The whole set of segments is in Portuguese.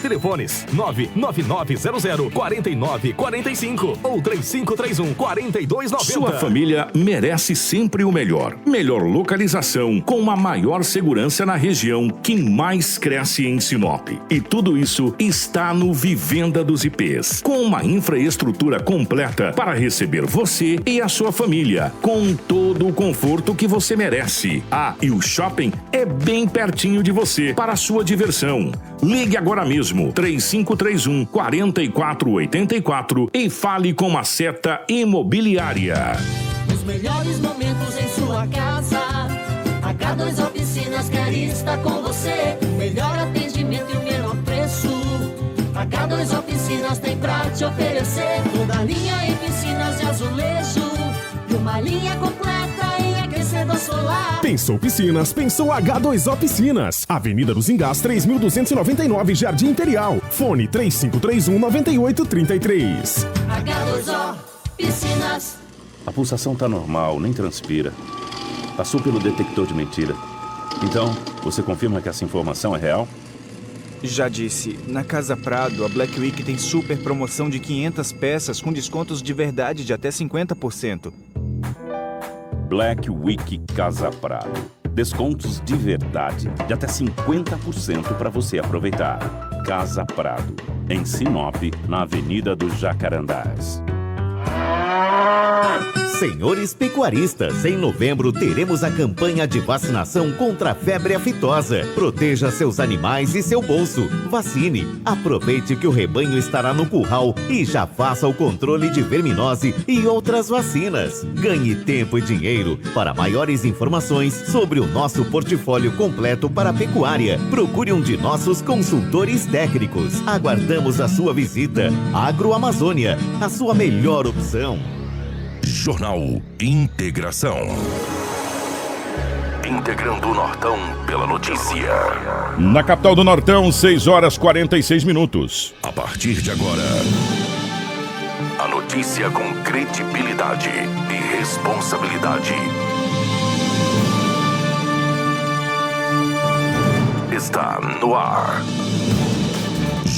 Telefones 99900 4945 ou 3531 4290. Sua família merece sempre o melhor. Melhor localização com a maior segurança na região que mais cresce em Sinop. E tudo isso está no Vivenda dos IPs, com uma infraestrutura completa para receber você e a sua família, com todo o conforto que você merece. Ah, e o shopping é bem pertinho de você para a sua diversão. Ligue agora mesmo 3531 4484 e fale com a Seta Imobiliária. Os melhores momentos em sua casa. H2 Oficinas quer estar com você. Melhor atendimento e o menor preço. H2 Oficinas tem pra te oferecer. Toda linha em piscinas de azulejo. E uma linha completa solar. Pensou Piscinas, pensou H2O Piscinas. Avenida dos Engás, 3.299, Jardim Imperial. Fone 3531 9833. H2O Piscinas. A pulsação tá normal, nem transpira. Passou pelo detector de mentira. Então, você confirma que essa informação é real? Já disse, na Casa Prado, a Black Week tem super promoção de 500 peças com descontos de verdade de até 50%. Black Week Casa Prado. Descontos de verdade de até 50% para você aproveitar. Casa Prado, em Sinop, na Avenida dos Jacarandás. Senhores pecuaristas, em novembro teremos a campanha de vacinação contra a febre aftosa. Proteja seus animais e seu bolso. Vacine. Aproveite que o rebanho estará no curral e já faça o controle de verminose e outras vacinas. Ganhe tempo e dinheiro. Para maiores informações sobre o nosso portfólio completo para a pecuária, procure um de nossos consultores técnicos. Aguardamos a sua visita. Agroamazônia, a sua melhor opção. Jornal Integração. Integrando o Nortão pela notícia. Na capital do Nortão, 6 horas 46 minutos. A partir de agora, a notícia com credibilidade e responsabilidade. Está no ar.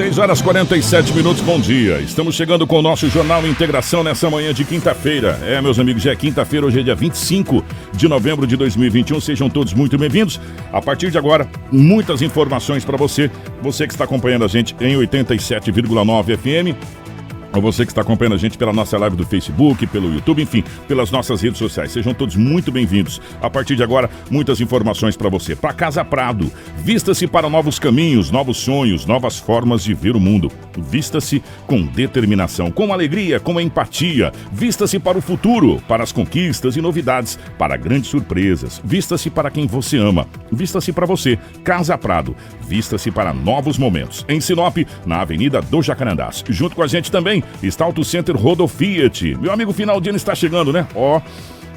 6 horas 47 minutos, bom dia. Estamos chegando com o nosso Jornal Integração nessa manhã de quinta-feira. É, meus amigos, já é quinta-feira, hoje é dia 25 de novembro de 2021. Sejam todos muito bem-vindos. A partir de agora, muitas informações para você, você que está acompanhando a gente em 87,9 FM a você que está acompanhando a gente pela nossa live do Facebook, pelo YouTube, enfim, pelas nossas redes sociais. Sejam todos muito bem-vindos. A partir de agora, muitas informações para você. Para Casa Prado, vista-se para novos caminhos, novos sonhos, novas formas de ver o mundo. Vista-se com determinação, com alegria, com empatia. Vista-se para o futuro, para as conquistas e novidades, para grandes surpresas. Vista-se para quem você ama. Vista-se para você. Casa Prado, vista-se para novos momentos. Em Sinop, na Avenida do Jacarandás. Junto com a gente também está Auto Center Rodo Fiat. Meu amigo, final de ano está chegando, né? Ó.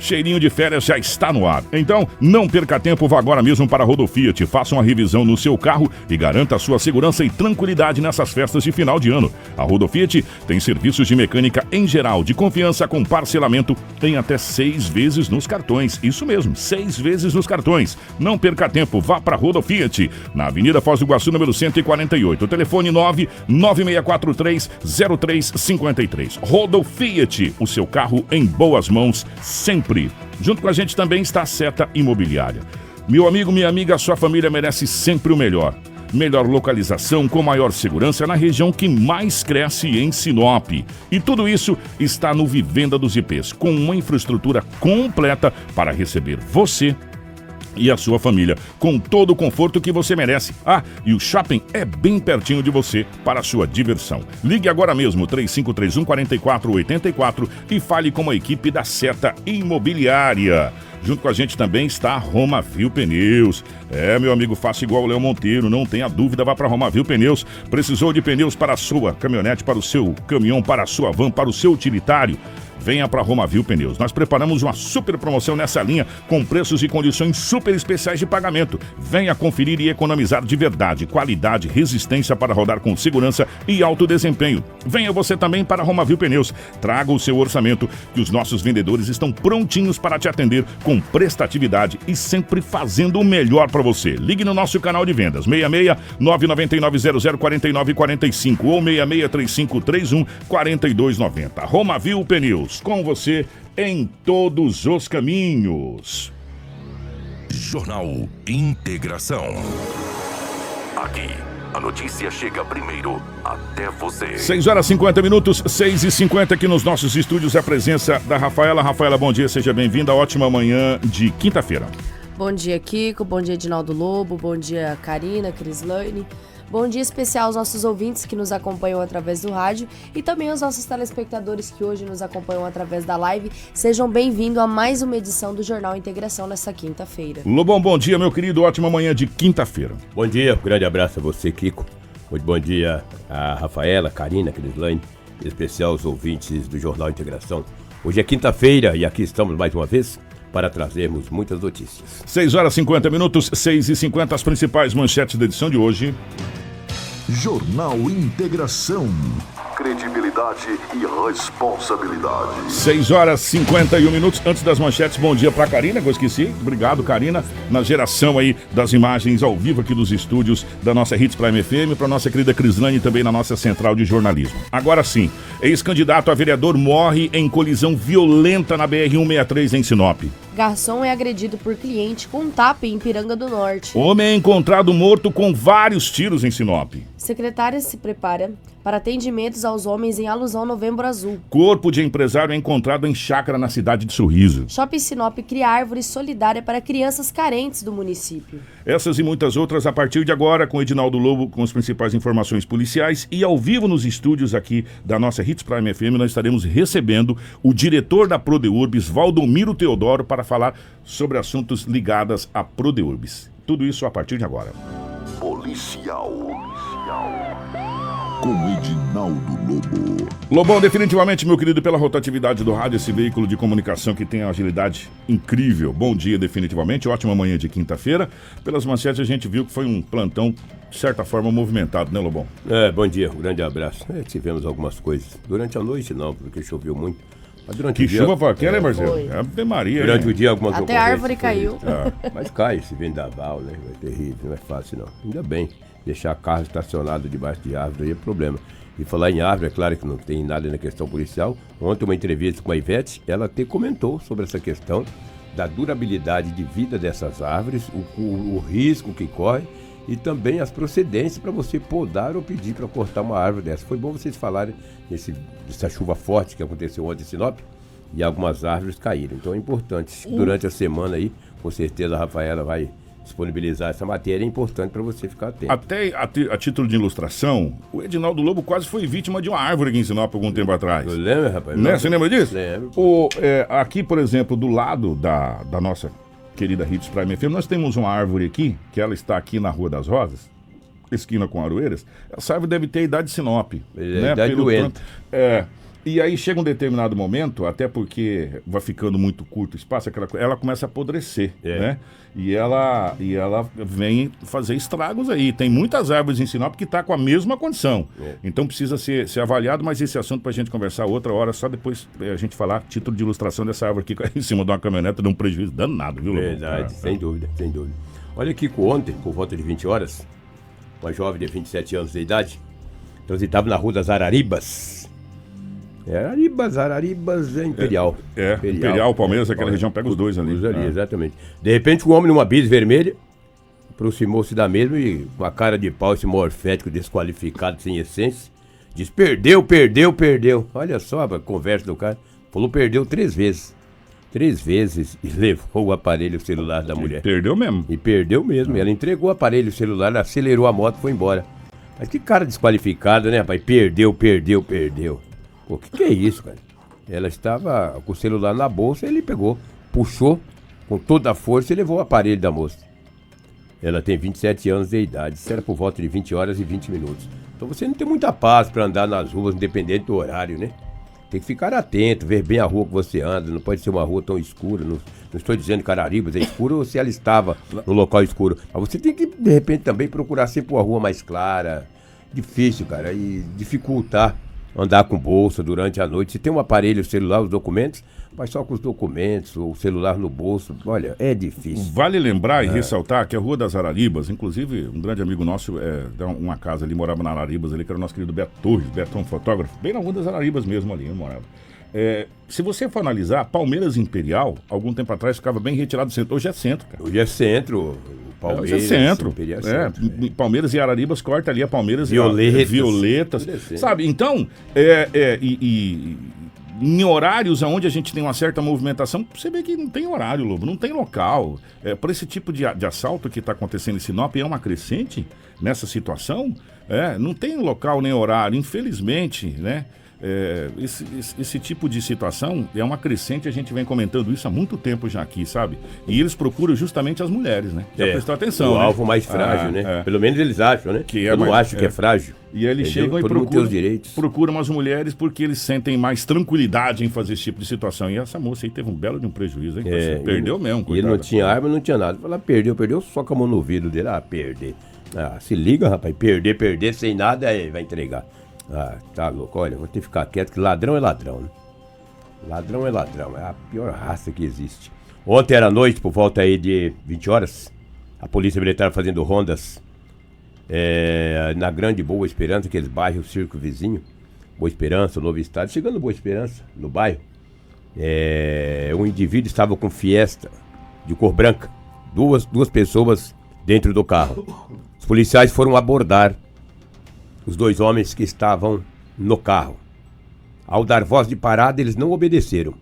Cheirinho de férias já está no ar. Então, não perca tempo, vá agora mesmo para a Rodo Fiat. Faça uma revisão no seu carro e garanta sua segurança e tranquilidade nessas festas de final de ano. A Rodo Fiat tem serviços de mecânica em geral, de confiança com parcelamento em até seis vezes nos cartões. Isso mesmo, seis vezes nos cartões. Não perca tempo, vá para a Rodo Fiat, na Avenida Foz do Iguaçu, número 148. Telefone 99643 0353. Rodo Fiat, o seu carro em boas mãos sempre. Junto com a gente também está a Seta Imobiliária. Meu amigo, minha amiga, sua família merece sempre o melhor. Melhor localização com maior segurança na região que mais cresce em Sinop. E tudo isso está no Vivenda dos IPs, com uma infraestrutura completa para receber você e a sua família, com todo o conforto que você merece. Ah, e o shopping é bem pertinho de você para a sua diversão. Ligue agora mesmo 3531 4484 e fale com a equipe da Seta Imobiliária. Junto com a gente também está a Romavil Pneus. É, meu amigo, faça igual o Léo Monteiro, não tenha dúvida, vá para Romavil Pneus. Precisou de pneus para a sua caminhonete, para o seu caminhão, para a sua van, para o seu utilitário? Venha para Romavil Pneus. Nós preparamos uma super promoção nessa linha com preços e condições super especiais de pagamento. Venha conferir e economizar de verdade, qualidade, resistência para rodar com segurança e alto desempenho. Venha você também para Romavil Pneus. Traga o seu orçamento que os nossos vendedores estão prontinhos para te atender com prestatividade e sempre fazendo o melhor para você. Ligue no nosso canal de vendas 66 999 00 49 45 ou 66 3531 4290. Romavil Pneus, com você em todos os caminhos. Jornal Integração. Aqui, a notícia chega primeiro até você. 6 horas 50 minutos, 6 e 50 aqui nos nossos estúdios. A presença da Rafaela. Rafaela, bom dia, seja bem-vinda. Ótima manhã de quinta-feira. Bom dia, Kiko. Bom dia, Edinaldo Lobo. Bom dia, Karina, Crislane. Bom dia especial aos nossos ouvintes que nos acompanham através do rádio e também aos nossos telespectadores que hoje nos acompanham através da live. Sejam bem-vindos a mais uma edição do Jornal Integração nessa quinta-feira. Lobão, bom dia, meu querido. Ótima manhã de quinta-feira. Bom dia, um grande abraço a você, Kiko. Muito bom dia a Rafaela, Karina, Crislane, em especial aos ouvintes do Jornal Integração. Hoje é quinta-feira e aqui estamos mais uma vez para trazermos muitas notícias. 6 horas 50 minutos, 6 e 50 as principais manchetes da edição de hoje. Jornal Integração. Credibilidade e responsabilidade. 6 horas 51 minutos antes das manchetes. Bom dia pra Karina, que eu esqueci. Obrigado, Karina, na geração aí das imagens ao vivo aqui dos estúdios da nossa Hits Prime FM, pra nossa querida Crislane também na nossa central de jornalismo. Agora sim, ex-candidato a vereador morre em colisão violenta na BR-163 em Sinop. Garçom é agredido por cliente com um tapa em Piranga do Norte. Homem é encontrado morto com vários tiros em Sinop. Secretária se prepara para atendimentos aos homens em alusão ao Novembro Azul. Corpo de empresário é encontrado em chácara na cidade de Sorriso. Shopping Sinop cria árvore solidária para crianças carentes do município. Essas e muitas outras a partir de agora com Edinaldo Lobo com as principais informações policiais e ao vivo nos estúdios aqui da nossa Hits Prime FM nós estaremos recebendo o diretor da Prodeurbis, Valdomiro Teodoro, para falar sobre assuntos ligados à Prodeurbis. Tudo isso a partir de agora. Policial. Com Edinaldo Lobo. Lobão, definitivamente, meu querido, pela rotatividade do rádio, esse veículo de comunicação que tem uma agilidade incrível. Bom dia, definitivamente. Ótima manhã de quinta-feira. Pelas manchetes, a gente viu que foi um plantão, de certa forma, movimentado, né, Lobão? É, bom dia, um grande abraço. É, tivemos algumas coisas. Durante a noite não, porque choveu muito. Mas durante Que o dia, chuva foi aquela, é, hein, Marcelo? Foi. Ave Maria. Durante hein? o dia algumas Até a árvore caiu. Ah, mas cai esse vendaval, né? É terrível, não é fácil não. Ainda bem, deixar carro estacionado debaixo de árvore aí é problema. E falar em árvore, é claro que não tem nada na questão policial. Ontem, uma entrevista com a Ivete, ela até comentou sobre essa questão da durabilidade de vida dessas árvores, o, o- o risco que corre e também as procedências para você podar ou pedir para cortar uma árvore dessa. Foi bom vocês falarem desse, dessa chuva forte que aconteceu ontem em Sinop e algumas árvores caíram. Então é importante. Durante a semana aí, com certeza a Rafaela vai disponibilizar essa matéria. É importante para você ficar atento. Até a, a título de ilustração, o Edinaldo Lobo quase foi vítima de uma árvore aqui em Sinop algum tempo atrás. Eu lembro, rapaz? Né? Você lembra disso? Lembro. O, é, aqui, por exemplo, do lado da, da nossa querida Hits Prime FM, nós temos uma árvore aqui, que ela está aqui na Rua das Rosas, esquina com Aroeiras. Essa árvore deve ter a idade de Sinop. É a idade do tanto- É. E aí chega um determinado momento, até porque vai ficando muito curto o espaço, aquela, ela começa a apodrecer, É. né? E ela, e ela vem fazer estragos aí. Tem muitas árvores em Sinop que está com a mesma condição. É. Então precisa ser, ser avaliado, mas esse assunto para a gente conversar outra hora, só depois eh, a gente falar título de ilustração dessa árvore aqui em cima de uma caminhonete, dá um prejuízo danado, viu, Lobão? Verdade, É, sem é. dúvida, sem dúvida. Olha aqui, ontem, por volta de 20 horas, uma jovem de 27 anos de idade transitava na rua das Araribas. É, Araribas, Araribas é Imperial. É, Imperial, Palmeiras, aquela região, pega os dois ali. Os ali, É. exatamente. De repente, um homem numa bis vermelha aproximou-se da mesma e, com a cara de pau, esse morfético desqualificado, sem essência, diz: perdeu, perdeu, perdeu. Olha só a conversa do cara. Falou: perdeu três vezes. Três vezes e levou o aparelho celular da mulher. Perdeu mesmo. E perdeu mesmo. Ela entregou o aparelho celular, acelerou a moto e foi embora. Mas que cara desqualificado, né, rapaz? Perdeu, perdeu, perdeu. Pô, que que é isso, cara? Ela estava com o celular na bolsa, ele pegou, puxou com toda a força e levou o aparelho da moça. Ela tem 27 anos de idade, isso era por volta de 20 horas e 20 minutos. Então você não tem muita paz para andar nas ruas, independente do horário, né? tem que ficar atento, ver bem a rua que você anda, não pode ser uma rua tão escura. Não, não estou dizendo Cararibas é escuro ou se ela estava no local escuro. Mas você tem que, de repente, também procurar sempre uma rua mais clara. Difícil, cara, e dificultar andar com bolsa durante a noite. Se tem um aparelho celular, os documentos, mas só com os documentos, o celular no bolso, olha, é difícil. Vale lembrar e É. ressaltar que a Rua das Araribas, inclusive um grande amigo nosso, é, uma casa ali, morava na Araribas ali, que era o nosso querido Beto Torres, Betão fotógrafo, bem na Rua das Araribas mesmo ali, ele morava. É, se você for analisar, Palmeiras Imperial, algum tempo atrás ficava bem retirado do centro. Hoje é centro, cara. Hoje é centro, Palmeiras, Hoje é centro. Imperial é É, centro, m- Palmeiras e Araribas corta ali a Palmeiras Violetas. e a, Violetas. É. Sabe? Então, é, é, e, e- em horários onde a gente tem uma certa movimentação, você vê que não tem horário, Lobo, não tem local. É, por esse tipo de, de assalto que está acontecendo em Sinop, é uma crescente nessa situação. É, não tem local nem horário, infelizmente, né? É, esse, esse- esse tipo de situação é uma crescente, a gente vem comentando isso há muito tempo já aqui, sabe? E eles procuram justamente as mulheres, né? Já É, prestou atenção. O né? alvo mais frágil, Ah, né? é. Pelo menos eles acham, né? Que é Eu não acho que é é. frágil. E eles Entendeu? chegam e procuram, procuram as mulheres porque eles sentem mais tranquilidade em fazer esse tipo de situação. E essa moça aí teve um belo de um prejuízo, hein? É, Perdeu mesmo, E ele não coitada. tinha arma, não tinha nada. Fala, perdeu, perdeu, só com a mão no vidro dele. Ah, perder. Ah, se liga, rapaz. Perder, perder sem nada, aí vai entregar. Ah, tá louco. Olha, vou ter que ficar quieto, que ladrão é ladrão, né? Ladrão é ladrão. É a pior raça que existe. Ontem era noite, por volta aí de 20 horas, a Polícia Militar fazendo rondas é, na Grande Boa Esperança, aqueles bairros, circo vizinho. Boa Esperança, Novo Estado. Chegando Boa Esperança, no bairro, é, um indivíduo estava com fiesta de cor branca. Duas, duas pessoas dentro do carro. Os policiais foram abordar os dois homens que estavam no carro. Ao dar voz de parada, eles não obedeceram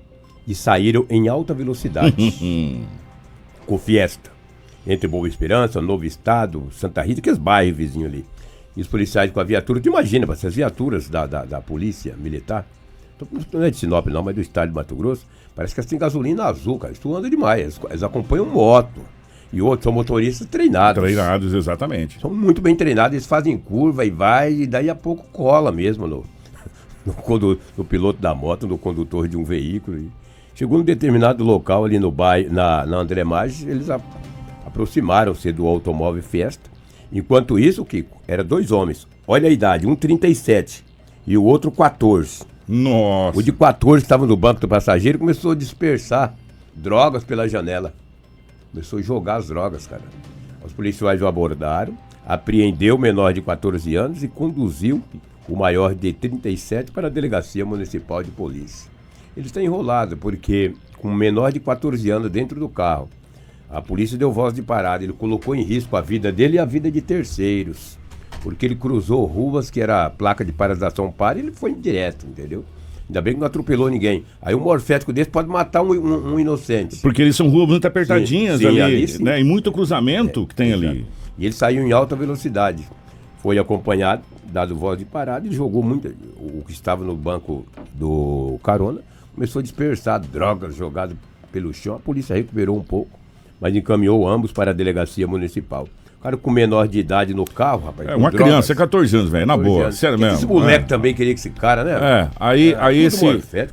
e saíram em alta velocidade com Fiesta. Entre Boa Esperança, Novo Estado, Santa Rita, aqueles bairros vizinhos ali. E os policiais com a viatura, tu imagina, as viaturas da, da, da polícia militar, não é de Sinop não, mas do estado de Mato Grosso, parece que elas têm gasolina azul, cara. Isso anda demais. Eles, eles acompanham moto. E outros são motoristas treinados. Treinados, exatamente. São muito bem treinados, eles fazem curva e vai, e daí a pouco cola mesmo no, no, condu- no piloto da moto, no condutor de um veículo. E chegou num determinado local ali no bairro, na, na André Maggi, eles aproximaram-se do automóvel Fiesta. Enquanto isso, Kiko, eram dois homens. Olha a idade, um 37 e o outro 14. Nossa. O de 14 estava no banco do passageiro e começou a dispersar drogas pela janela. Começou a jogar as drogas, cara. Os policiais o abordaram, apreendeu o menor de 14 anos e conduziu o maior de 37 para a delegacia municipal de polícia. Ele está enrolado porque com o menor de 14 anos dentro do carro, a polícia deu voz de parada. Ele colocou em risco a vida dele e a vida de terceiros. Porque ele cruzou ruas que era placa de paralisação para e ele foi direto, entendeu? Ainda bem que não atropelou ninguém. Aí um morfético desse pode matar um, um- um inocente. Porque eles são ruas muito apertadinhas Sim, sim, ali, ali né? E muito cruzamento que tem ali. E ele saiu em alta velocidade. Foi acompanhado, dado voz de parada, e jogou muito. O que estava no banco do carona começou a dispersar drogas jogadas pelo chão. A polícia recuperou um pouco, mas encaminhou ambos para a delegacia municipal. O cara com menor de idade no carro, rapaz. É uma drogas. criança, é 14 anos, velho, na 14 boa, anos. sério Que mesmo. Esse moleque é. também queria que esse cara, né? É, aí, É, aí esse.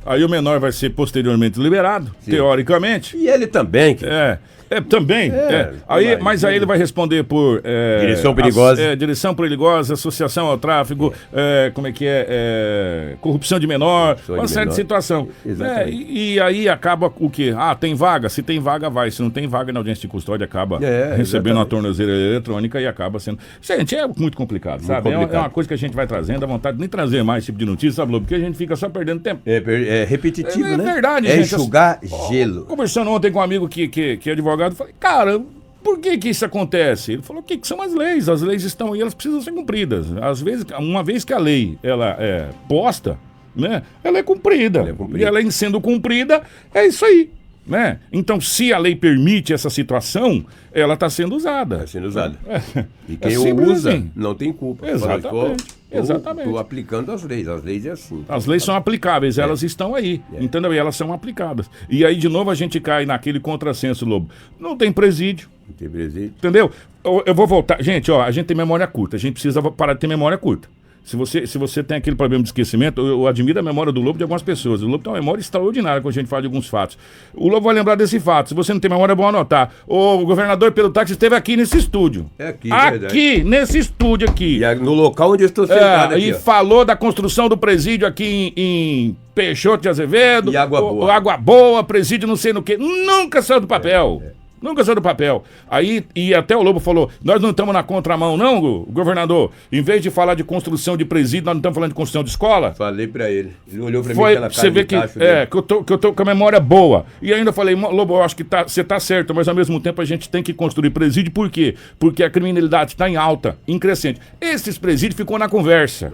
Aí o menor vai ser posteriormente liberado, teoricamente. E ele também. Que... É. É, também. É, é. Aí, vai, mas aí ele vai responder por. é, Direção perigosa. ass- é, direção perigosa, associação ao tráfico, é, como é que é? é, corrupção de menor, Corrupção uma de série de menor. situação. Exatamente. É, e, e aí acaba o quê? Ah, tem vaga? Se tem vaga, vai. Se não tem vaga na audiência de custódia, acaba É, recebendo uma exatamente. tornozeleira eletrônica e acaba sendo. Gente, é muito complicado, sabe? É uma- É, complicado. uma coisa que a gente vai trazendo, dá vontade de nem trazer mais esse tipo de notícia, sabe, Lobo? Porque a gente fica só perdendo tempo. É, é repetitivo, É, é né? verdade, é gente. enxugar gelo. Conversando ontem com um amigo que, que, que é advogado, falei, cara, por que que isso acontece? Ele falou, o que, que são as leis? As leis estão aí, elas precisam ser cumpridas. Às vezes, uma vez que a lei ela é posta, né, ela é cumprida. Ela é cumprida. E ela em sendo cumprida, é isso aí. Né? Então, se a lei permite essa situação, ela está sendo usada. Está sendo usada. É. E quem É usa assim. não tem culpa. Exatamente, Exatamente. Tô aplicando as leis. As leis é assim. As leis são aplicáveis, elas estão aí, entendeu? E elas são aplicadas. E aí, de novo, a gente cai naquele contrassenso, Lobo. Não tem presídio, Não tem presídio. entendeu? Eu, eu vou voltar. Gente, ó, a gente tem memória curta, a gente precisa parar de ter memória curta. Se você, se você tem aquele problema de esquecimento, eu, eu admiro a memória do Lobo de algumas pessoas. O Lobo tem uma memória extraordinária quando a gente fala de alguns fatos. O Lobo vai lembrar desse fato. Se você não tem memória, é bom anotar. O governador pelo táxi esteve aqui nesse estúdio. É aqui, Aqui, verdade. nesse estúdio aqui. E é no local onde eu estou sentado É, aqui, e ó. falou da construção do presídio aqui em, em Peixoto de Azevedo. E Água Boa. o Água Boa, presídio não sei no que. Nunca saiu do papel. Nunca saiu do papel. Aí, e até o Lobo falou: nós não estamos na contramão, não, go- governador. Em vez de falar de construção de presídio, nós não estamos falando de construção de escola. Falei pra ele. Ele olhou pra mim aquela cara você vê que, é, que, eu tô, que eu tô com a memória boa. E ainda falei, "Mo- Lobo, eu acho que tá, você tá certo, mas ao mesmo tempo a gente tem que construir presídio, por quê? Porque a criminalidade está em alta, em crescente. Esses presídios ficou na conversa.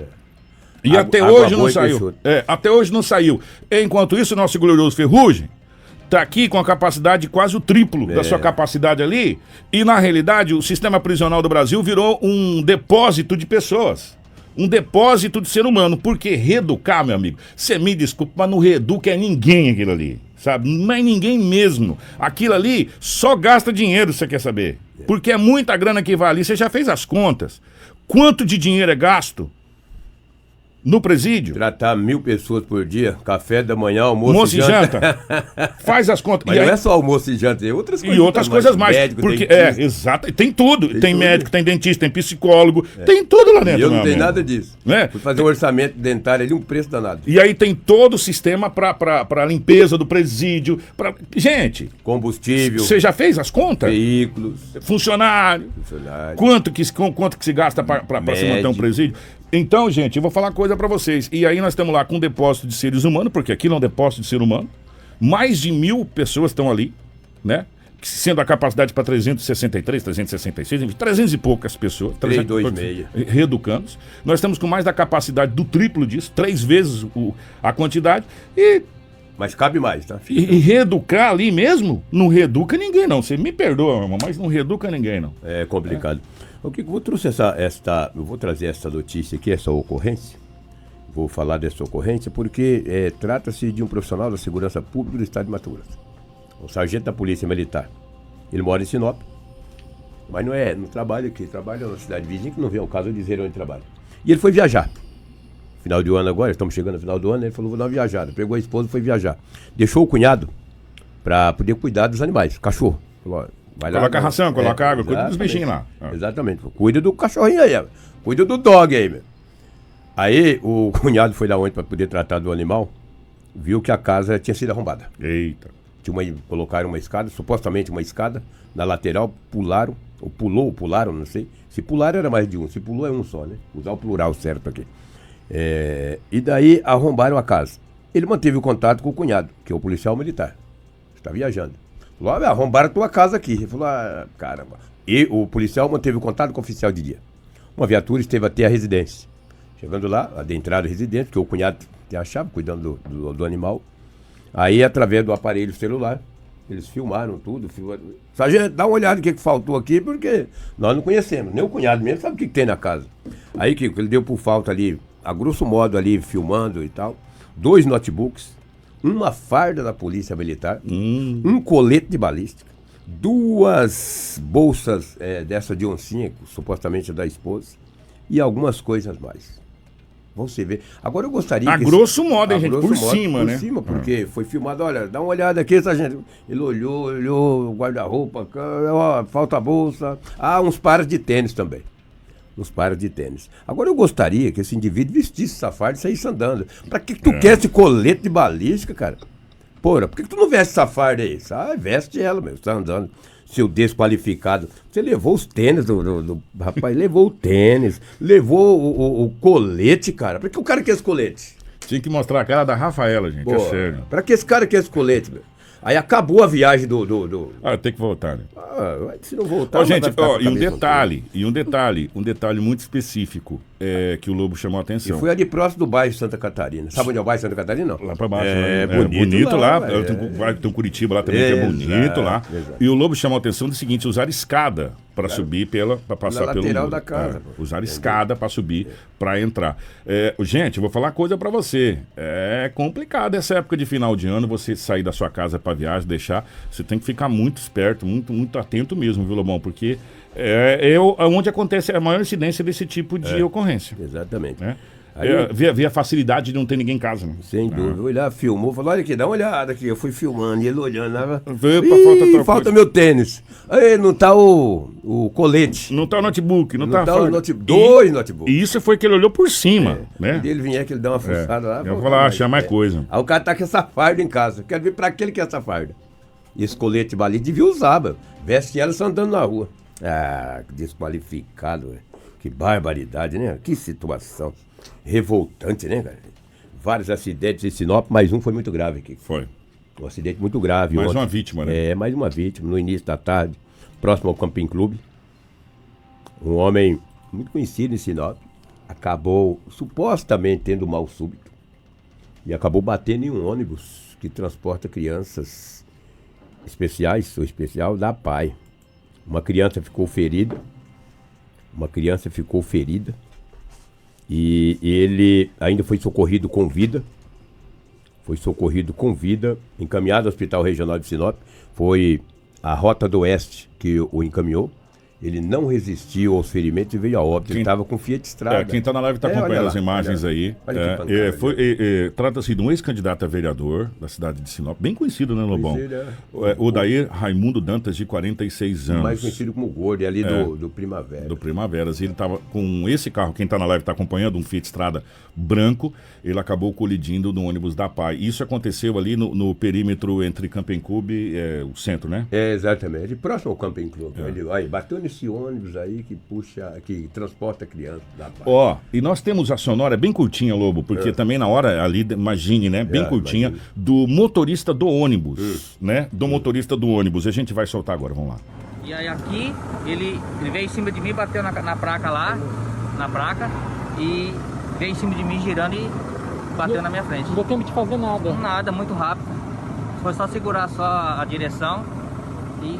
E Água- até hoje não e saiu. É, até hoje não saiu. Enquanto isso, nosso glorioso Ferrugem tá aqui com a capacidade de quase o triplo da É. sua capacidade ali. E na realidade, o sistema prisional do Brasil virou um depósito de pessoas. Um depósito de ser humano. Porque reeducar, meu amigo, você me desculpa, mas não reeduca é ninguém aquilo ali. Sabe? Não é ninguém mesmo. Aquilo ali só gasta dinheiro, você quer saber. Porque é muita grana que vai ali. Você já fez as contas. Quanto de dinheiro é gasto no presídio? Tratar mil pessoas por dia, café da manhã, almoço, Almoço e janta. Faz as contas. Mas E não aí- é só almoço e janta, tem outras coisas. e outras coisas mais. Médico, porque, dentista. é, exato. Tem tudo. Tem, tudo. médico, tem dentista, tem psicólogo, tem tudo lá dentro. E eu não tenho nada disso. Né? Fazer um orçamento dentário ali, um preço danado. E aí tem todo o sistema para limpeza do presídio. Gente, Combustível, você já fez as contas? veículos, Funcionário. funcionários. Quanto que, quanto que se gasta para se manter um presídio? Então, gente, eu vou falar uma coisa para vocês. E aí nós estamos lá com um depósito de seres humanos, porque aqui não é um depósito de ser humano. Mais de mil pessoas estão ali, né? Sendo a capacidade para 363, 366, enfim, 300 e poucas pessoas. 300 e poucas- 326. Reeducandos. Nós estamos com mais da capacidade do triplo disso, três vezes o- a quantidade. E Mas cabe mais, tá? e, e reeducar ali mesmo, não reeduca ninguém, não. Você me perdoa, meu irmão, mas não reeduca ninguém, não. É complicado. O que eu vou trouxe essa, esta, eu vou trazer essa notícia aqui, essa ocorrência. Vou falar dessa ocorrência porque é, trata-se de um profissional da segurança pública do estado de Mato Grosso. Um sargento da polícia militar. Ele mora em Sinop, mas não é, não trabalha aqui, trabalha na cidade vizinha que não vem ao caso de dizer onde trabalha. E ele foi viajar. Final de ano agora, estamos chegando no final do ano, ele falou, vou dar uma viajada. Pegou a esposa foi viajar. Deixou o cunhado para poder cuidar dos animais, cachorro. Falou, vai lá. Coloca né? ração, coloca água, cuida dos bichinhos lá. Ah. Exatamente. Cuida do cachorrinho aí, cuida do dog aí, meu. Aí o cunhado foi lá ontem para poder tratar do animal, viu que a casa tinha sido arrombada. Eita. Tinha uma, colocaram uma escada, supostamente uma escada, na lateral, pularam, ou pulou, ou pularam, não sei. Se pularam era mais de um, se pulou é um só, né? Usar o plural certo aqui. É, e daí arrombaram a casa. Ele manteve o contato com o cunhado, que é o policial militar. Está viajando. Falou, ah, arrombaram a tua casa aqui. Ele falou, ah, caramba. E o policial manteve o contato com o oficial de dia. Uma viatura esteve até a residência. Chegando lá, adentraram a residência, porque o cunhado tem a chave, cuidando do, do, do animal. Aí, através do aparelho celular, eles filmaram tudo. Filmaram. Sargento, dá uma olhada no que, que faltou aqui, porque nós não conhecemos. Nem o cunhado mesmo sabe o que, que tem na casa. Aí, que ele deu por falta ali, a grosso modo ali, filmando e tal, dois notebooks, uma farda da polícia militar, um colete de balística, duas bolsas eh, dessa de oncinha, supostamente é da esposa, e algumas coisas mais. Você vê. Agora eu gostaria A que. grosso modo, hein, a gente? Por modo, cima, por né? cima, porque foi filmado. Olha, dá uma olhada aqui, sargento. Ele olhou, olhou, guarda-roupa, falta a bolsa. Ah, uns pares de tênis também. Uns pares de tênis. Agora eu gostaria que esse indivíduo vestisse essa farda e saísse andando. Pra que, que tu quer esse colete de balística, cara? Porra, por que, que tu não veste essa farda aí? Ah, veste ela, meu. Você tá andando. Seu desqualificado. Você levou os tênis do. do- do- rapaz, levou o tênis. Levou o, o- o colete, cara. Pra que o cara quer esse colete? Tinha que mostrar a cara da Rafaela, gente. É Pô, sério. Pra que esse cara quer esse colete, meu? Aí acabou a viagem do. do, do- Ah, tem que voltar, né? Ah, se não voltar. Ó, vai gente, ó, e um detalhe, e um detalhe, um detalhe muito específico é, que o Lobo chamou a E atenção. foi ali próximo do bairro Santa Catarina. Sabe onde é o bairro Santa Catarina? Não. Lá pra baixo, É, né? bonito, lá. lá, É, é. Tem, um- tem um Curitiba lá também que é Exato, bonito lá. exato. E o Lobo chamou a atenção do seguinte: usar escada para subir pela. para passar Na pelo. lateral muro. da casa, É, usar escada para subir, para entrar. É, gente, eu vou falar uma coisa para você. É complicado essa época de final de ano, você sair da sua casa para viagem, deixar. Você tem que ficar muito esperto, muito, muito atento mesmo, viu, Lobão? Porque é, é o- onde acontece a maior incidência desse tipo de ocorrência. ocorrência. Exatamente. Né? Aí- É, vê, vê a facilidade de não ter ninguém em casa. Né? Sem dúvida. Foi lá, filmou, falou, olha aqui, dá uma olhada aqui. Eu fui filmando e ele olhando lá. Vê, Ih, falta falta meu tênis. Aí não tá o, o colete. Não tá o notebook, não, Não tá, tá o notebook. Dois notebooks. E isso foi que ele olhou por cima, né? Quando ele vier que ele dá uma fuçada lá. Eu vou lá mais. achar mais É. coisa. Aí o cara tá com essa farda em casa. Quero ver pra que ele quer essa farda. E esse colete ali devia usar, mano. Veste ela só andando na rua. Ah, que desqualificado, velho. Que barbaridade, né? Que situação. Revoltante, né, cara? Vários acidentes em Sinop, mas um foi muito grave aqui. Foi. Um acidente muito grave. Mais ontem. uma vítima, né? É, mais uma vítima, no início da tarde, próximo ao Camping Clube. Um homem muito conhecido em Sinop acabou supostamente tendo mal súbito e acabou batendo em um ônibus que transporta crianças especiais ou especial da PAI. Uma criança ficou ferida. Uma criança ficou ferida. E ele ainda foi socorrido com vida foi socorrido com vida, encaminhado ao Hospital Regional de Sinop. Foi a Rota do Oeste que o encaminhou. Ele não resistiu aos ferimentos e veio a óbito. Ele Quem- estava com Fiat Estrada. É, quem tá na live tá É, acompanhando lá, as imagens olha- aí. É, é, é, é, Trata-se de um ex-candidato a vereador da cidade de Sinop, bem conhecido, né, Lobão? É. O Dair Raimundo Dantas, de 46 anos. Mais conhecido como Gordo, ali do, do Primavera. do Primaveras. E ele estava com esse carro, quem está na live está acompanhando, um Fiat Strada branco, ele acabou colidindo no ônibus da PAI. Isso aconteceu ali no, no perímetro entre Camping Club e é, o centro, né? É, exatamente. Próximo ao Camping Club. É. Ele, aí, bateu nesse ônibus aí que puxa, que transporta criança. Ó, e nós temos a sonora bem curtinha, Lobo, porque É. também na hora ali, imagine, né? Bem É, curtinha, imagine. do motorista do ônibus, né? Do motorista do ônibus. A gente vai soltar agora, vamos lá. E aí aqui, ele, ele veio em cima de mim, bateu na, na placa lá, na placa, e veio em cima de mim girando e bateu na minha frente. Não deu tempo de fazer nada. Nada, muito rápido. Foi só segurar só a direção e...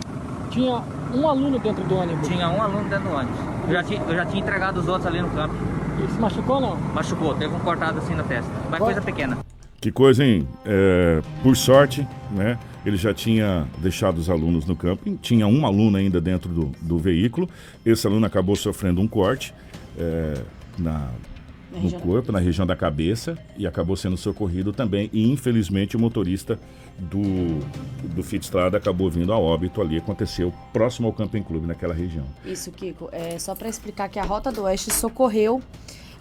Tinha um aluno dentro do ônibus. Tinha um aluno dentro do ônibus. Eu já tinha, eu já tinha entregado os outros ali no campo. Ele se machucou não? Machucou, teve um cortado assim na testa. Mas coisa pequena. Que coisa, hein? É, por sorte, né? Ele já tinha deixado os alunos no camping, tinha um aluno ainda dentro do, do veículo. Esse aluno acabou sofrendo um corte é, na, no corpo, na região da cabeça, e acabou sendo socorrido também. E infelizmente o motorista do, do Fit Strada acabou vindo a óbito ali. Aconteceu próximo ao Camping Clube, naquela região. Isso, Kiko. É só para explicar que a Rota do Oeste socorreu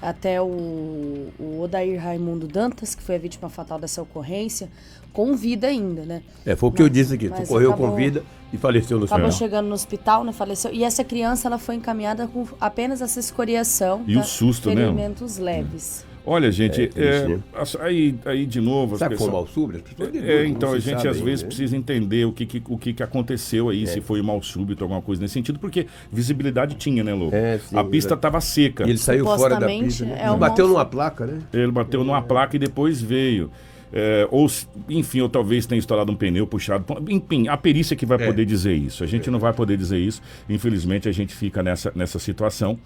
até o, o Odair Raimundo Dantas, que foi a vítima fatal dessa ocorrência, com vida ainda, né? É, foi o que eu disse aqui. mas Socorreu acabou- com vida e faleceu no Acabou hospital. chegando no hospital, né? Faleceu. E essa criança, ela foi encaminhada com apenas essa escoriação. E o tá? susto, né? Ferimentos leves. Olha, gente, É, é, né? aí, aí de novo. Sabe pessoas- mal súbito? As pessoas É, deduzem, então a gente às ainda, vezes né? precisa entender o que, que- o que, que aconteceu aí, se foi mal súbito, alguma coisa nesse sentido, porque visibilidade tinha, né? É, sim, a pista estava seca. E ele saiu fora da pista. Né? é Ele bateu mal numa placa, né? Ele bateu numa placa e depois veio. É, ou, enfim, ou talvez tenha estourado um pneu puxado. Enfim, a perícia que vai É. poder dizer isso. A gente não vai poder dizer isso. Infelizmente, a gente fica nessa, nessa situação.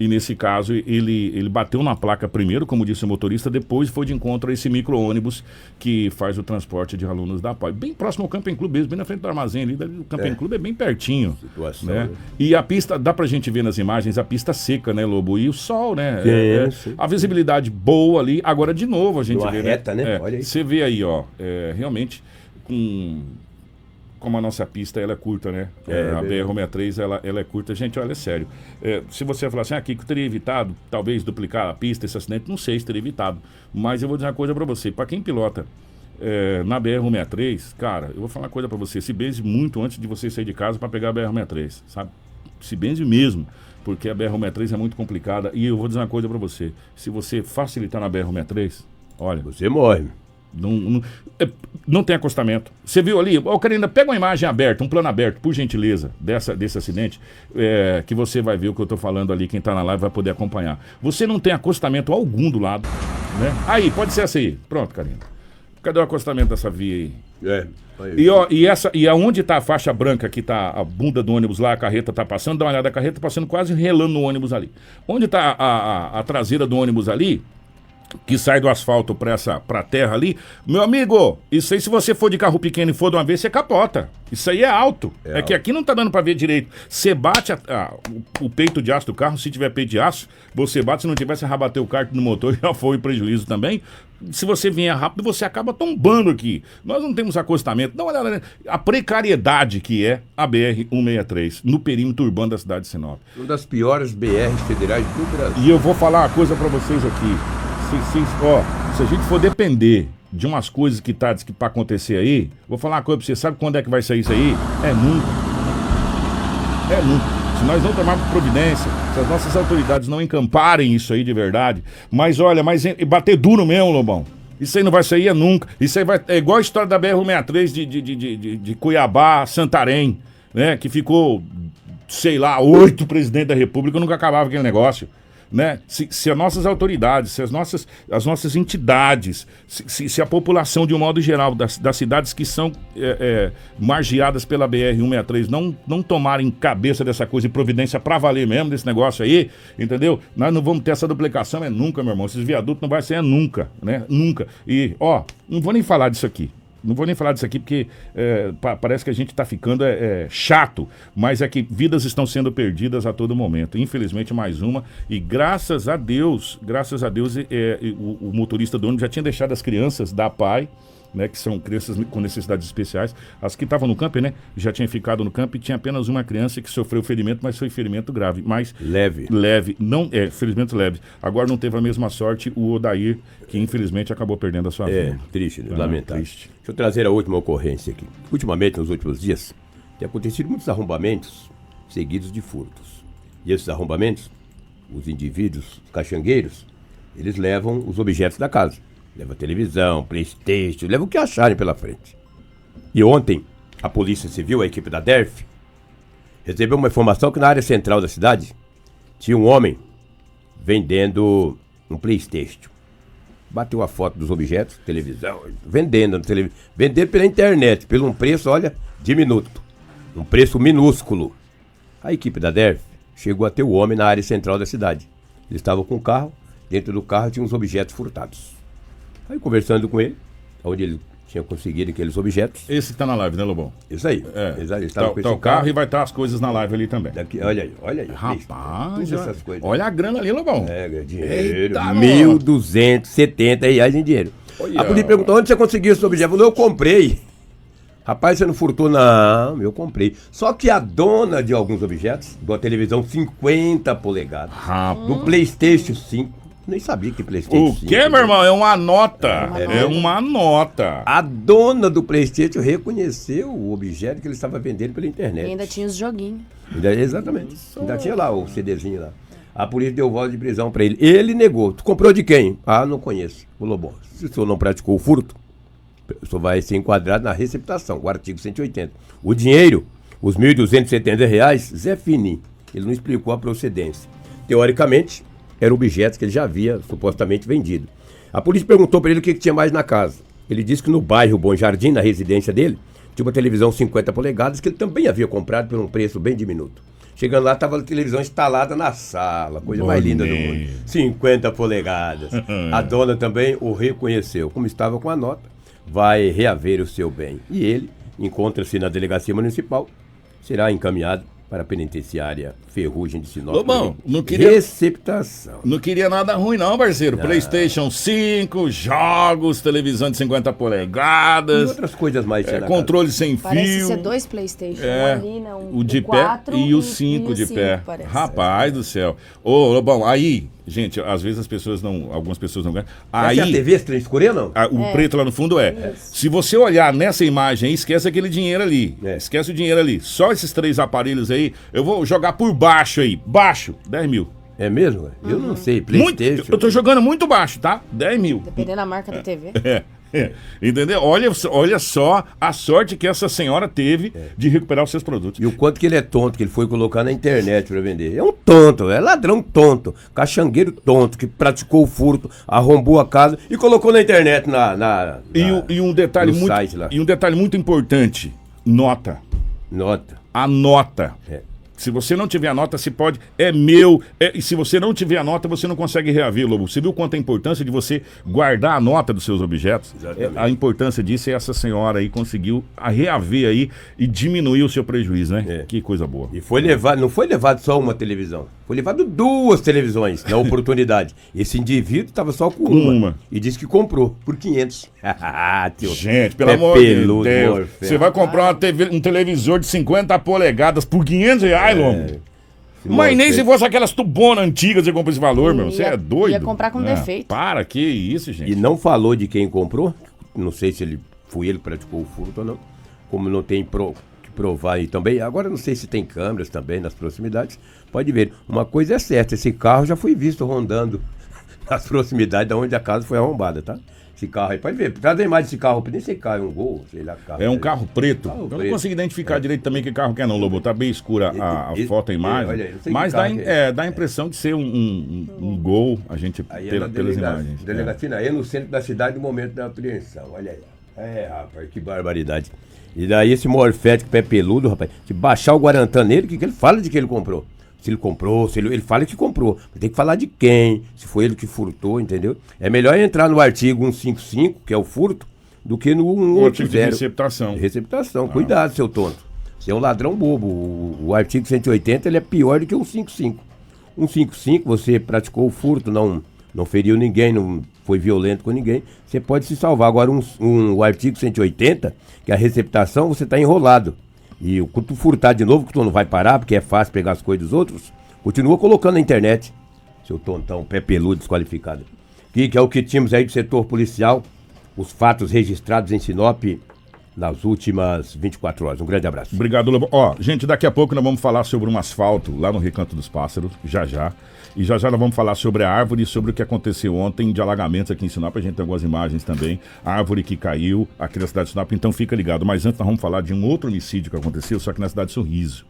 E nesse caso, ele, ele bateu na placa primeiro, como disse o motorista, depois foi de encontro a esse micro-ônibus que faz o transporte de alunos da PAI. Bem próximo ao Camping Clube mesmo, bem na frente do armazém ali. O Camping É. Clube é bem pertinho. Situação, né? né? E a pista, dá pra gente ver nas imagens, a pista seca, né, Lobo? E o sol, né? Sim, É, é, sim. a visibilidade boa ali. Agora, de novo, a gente Numa vê. reta, né? É, Olha aí. Você vê aí, ó. é, realmente, com. Como a nossa pista ela é curta, né? É, É, a verdade. BR-63 ela, ela é curta. Gente, olha, é sério. É, se você falar assim, aqui que eu teria evitado, talvez duplicar a pista, esse acidente, não sei se teria evitado. Mas eu vou dizer uma coisa pra você. Pra quem pilota é, na BR-163, cara, eu vou falar uma coisa pra você. Se benze muito antes de você sair de casa pra pegar a BR-163, sabe? Se benze mesmo. Porque a BR-163 é muito complicada. E eu vou dizer uma coisa pra você. Se você facilitar na BR-163, olha. Você morre. Não, não, é, não tem acostamento. Você viu ali? Ô, Karina, pega uma imagem aberta, um plano aberto, por gentileza, dessa, desse acidente, é, que você vai ver o que eu tô falando ali. Quem tá na live vai poder acompanhar. Você não tem acostamento algum do lado. Né? Aí, pode ser essa aí. Pronto, Karina. Cadê o acostamento dessa via aí? É. Aí. E, ó, e, essa, e aonde tá a faixa branca que tá a bunda do ônibus lá, a carreta tá passando, dá uma olhada, a carreta passando quase relando no ônibus ali. Onde tá a, a, a traseira do ônibus ali, que sai do asfalto pra, essa, pra terra ali. Meu amigo, isso aí se você for de carro pequeno e for de uma vez, você capota. Isso aí é alto. É, que aqui não tá dando pra ver direito. Você bate a- a- o, o peito de aço do carro, se tiver peito de aço, você bate, se não tiver, você rabateu o kart no motor, já foi prejuízo também. Se você vier rápido, você acaba tombando aqui. Nós não temos acostamento. Dá uma olhada né? a precariedade que é a BR-163 no perímetro urbano da cidade de Sinop. Uma das piores BRs federais do Brasil. E eu vou falar uma coisa pra vocês aqui. Se, se- ó, se a gente for depender de umas coisas que tá que pra acontecer aí, vou falar uma coisa pra você. Sabe quando é que vai sair isso aí? É nunca. É nunca. Se nós não tomarmos providência, se as nossas autoridades não encamparem isso aí de verdade, mas olha, mas bater duro mesmo, Lobão. Isso aí não vai sair é nunca. Isso aí vai, é igual a história da BR-163 de, de, de, de, de- de Cuiabá, Santarém, né? Que ficou, sei lá, oito presidentes da República, nunca acabava aquele negócio. Né? Se, se as nossas autoridades, se as nossas, as nossas entidades, se, se- se a população, de um modo geral, das, das cidades que são é, é, margeadas pela BR-163 não, não tomarem cabeça dessa coisa e providência pra valer mesmo desse negócio aí, entendeu? Nós não vamos ter essa duplicação, é nunca, meu irmão. Esses viadutos não vai ser é nunca, né? Nunca. E, ó, não vou nem falar disso aqui. Não vou nem falar disso aqui porque é, pa- parece que a gente está ficando é, é, chato, mas é que vidas estão sendo perdidas a todo momento. Infelizmente, mais uma. E graças a Deus, graças a Deus, é, é, o, o motorista do ônibus já tinha deixado as crianças da PAI, né, que são crianças com necessidades especiais. As que estavam no campo, né, já tinham ficado no campo e tinha apenas uma criança que sofreu ferimento, mas foi ferimento grave. Mas Leve. leve, não é, ferimento leve. Agora não teve a mesma sorte o Odair, que infelizmente acabou perdendo a sua É, vida. triste, né? Ah, lamentável. triste. Deixa eu trazer a última ocorrência aqui. Ultimamente, nos últimos dias, tem acontecido muitos arrombamentos seguidos de furtos. E esses arrombamentos, os indivíduos, os caxangueiros, eles levam os objetos da casa. Leva televisão, Playstation, leva o que acharem pela frente. E ontem, a Polícia Civil, a equipe da DERF, recebeu uma informação que na área central da cidade tinha um homem vendendo um Playstation bateu a foto dos objetos, televisão, vendendo, vendendo pela internet, pelo um preço, olha, diminuto. Um preço minúsculo. A equipe da DERF chegou até o homem na área central da cidade. Ele estava com o carro, dentro do carro tinha uns objetos furtados. Aí conversando com ele, onde ele tinha conseguido aqueles objetos. Esse que tá na live, né, Lobão? Isso aí. É. Ele Tá, estava com tá esse o carro e vai estar as coisas na live ali também. Daqui, olha aí, olha aí. Rapaz, olha- essas coisas. olha a grana ali, Lobão. É, dinheiro. Eita, 1.270 reais em dinheiro. Olha. A polícia perguntou onde você conseguiu esse objeto. Eu comprei. Rapaz, você não furtou? Não, eu comprei. Só que a dona de alguns objetos, de uma televisão 50 polegadas, do Playstation 5, nem sabia que Playstation O 5. que, meu irmão? É uma nota. É É uma nota. A dona do Playstation reconheceu o objeto que ele estava vendendo pela E internet. ainda tinha os joguinhos. Ainda- exatamente. Ainda tinha lá o CDzinho lá. A polícia deu voz de prisão pra ele. Ele negou. Tu comprou de quem? Ah, não conheço. Falou, bom, se o senhor não praticou o furto, o senhor vai ser enquadrado na receptação, o artigo 180. O dinheiro, os 1.270 reais, Zé Fini. Ele não explicou a procedência. Teoricamente, era objeto que ele já havia supostamente vendido. A polícia perguntou para ele o que, que tinha mais na casa. Ele disse que no bairro Bom Jardim, na residência dele, tinha uma televisão 50 polegadas que ele também havia comprado por um preço bem diminuto. Chegando lá, estava a televisão instalada na sala, coisa mais linda do mundo. 50 polegadas. A dona também o reconheceu. Como estava com a nota, vai reaver o seu bem. E ele encontra-se na delegacia municipal, será encaminhado para a penitenciária Ferrugem de Sinop. Lobão, não queria- Receptação. Não queria nada ruim, não, parceiro. Não. PlayStation 5, jogos, televisão de 50 E polegadas. outras coisas mais é, controle sem Parece fio. ser dois Playstation. É, um ali, um, o de um pé quatro e o 5 e o de cinco, pé. parece. Rapaz do céu. Ô, Lobão, aí, gente, às vezes as pessoas não. Algumas pessoas não ganham. Aí. Essa é a TV, trem escurinho, não? a- o É. preto lá no fundo é. Se você olhar nessa imagem aí, esquece aquele dinheiro ali. É. Esquece o dinheiro ali. Só esses três aparelhos aí, eu vou jogar por baixo aí. Baixo, 10 mil. É mesmo? Eu Uhum. não sei. Muito, Playstation. eu tô jogando muito baixo, tá? 10 mil. Dependendo da marca da TV. É, é. Entendeu? Olha, só- olha só a sorte que essa senhora teve de recuperar os seus produtos. E o quanto que ele é tonto, que ele foi colocar na internet pra vender. É um tonto, é ladrão tonto, caxangueiro tonto, que praticou o furto, arrombou a casa e colocou na internet na. na- E, na- o- e um detalhe muito, site lá. e um detalhe muito importante, nota. Nota. A nota. É. Se você não tiver a nota, se pode. É meu. é- e se você não tiver a nota, você não consegue reaver, Lobo. Você viu quanto é a importância de você guardar a nota dos seus objetos? É, a importância disso é essa senhora aí conseguiu a reaver aí e diminuir o seu prejuízo, né? É. Que coisa boa. E foi levado, não foi levado só uma televisão, foi levado duas televisões na oportunidade. Esse indivíduo estava só com uma, Uma. e disse que comprou por 500. Tio, Gente, pelo pé amor de Deus. Você vai comprar uma TV um televisor de 50 polegadas por 500 reais, Lobo? Esse Mas nem se fosse aquelas tubonas antigas você compra esse valor, meu. Você Ia- é doido. ia comprar com Ah, defeito. Para, que isso, gente. E não falou de quem comprou, não sei se ele foi ele que praticou o furto ou não, como não tem pro- que provar aí também. Agora não sei se tem câmeras também nas proximidades, pode ver. Uma coisa é certa, esse carro já foi visto rondando nas proximidades de onde a casa foi arrombada, tá? Esse carro aí, pode ver, traz a imagem desse carro, nem sei carro, é um gol, sei lá, carro. É um carro preto. Carro eu não consigo identificar direito também que carro que é, não, Lobo. Tá bem escura a, a E- e- foto, a imagem. olha mas dá, é. é, dá a impressão de ser um, um, um- gol, a gente, Aí é pela- na pelas delega- imagens. É. Delegacia aí no centro da cidade no momento da apreensão. Olha aí. É, rapaz, que barbaridade. E daí esse morfético pé peludo, rapaz, se baixar o Guarantã nele, o que, que ele fala de que ele comprou? Se ele comprou, se ele, ele fala que comprou. Mas tem que falar de quem, se foi ele que furtou, entendeu? É melhor entrar no artigo 155, que é o furto, do que no O artigo de 180. receptação. Receptação, cuidado, seu tonto. Você é um ladrão bobo. O, o artigo 180 ele é pior do que o 155. 155, você praticou o furto, não, não feriu ninguém, não foi violento com ninguém, você pode se salvar. Agora, um, um- o artigo 180, que é a receptação, você está enrolado. E o- tu furtar de novo, que tu não vai parar, porque é fácil pegar as coisas dos outros, continua colocando na internet. Seu tontão, pé peludo, desqualificado. Que, que é o que tínhamos aí do setor policial, os fatos registrados em Sinop nas últimas 24 horas. Um grande abraço. Obrigado, Lobo. Ó, gente, daqui a pouco nós vamos falar sobre um asfalto lá no Recanto dos Pássaros, já já. E já já nós vamos falar sobre a árvore e sobre o que aconteceu ontem de alagamentos aqui em Sinop. A gente tem algumas imagens também. A árvore que caiu aqui na cidade de Sinop, então fica ligado. Mas antes nós vamos falar de um outro homicídio que aconteceu, só que na cidade de Sorriso.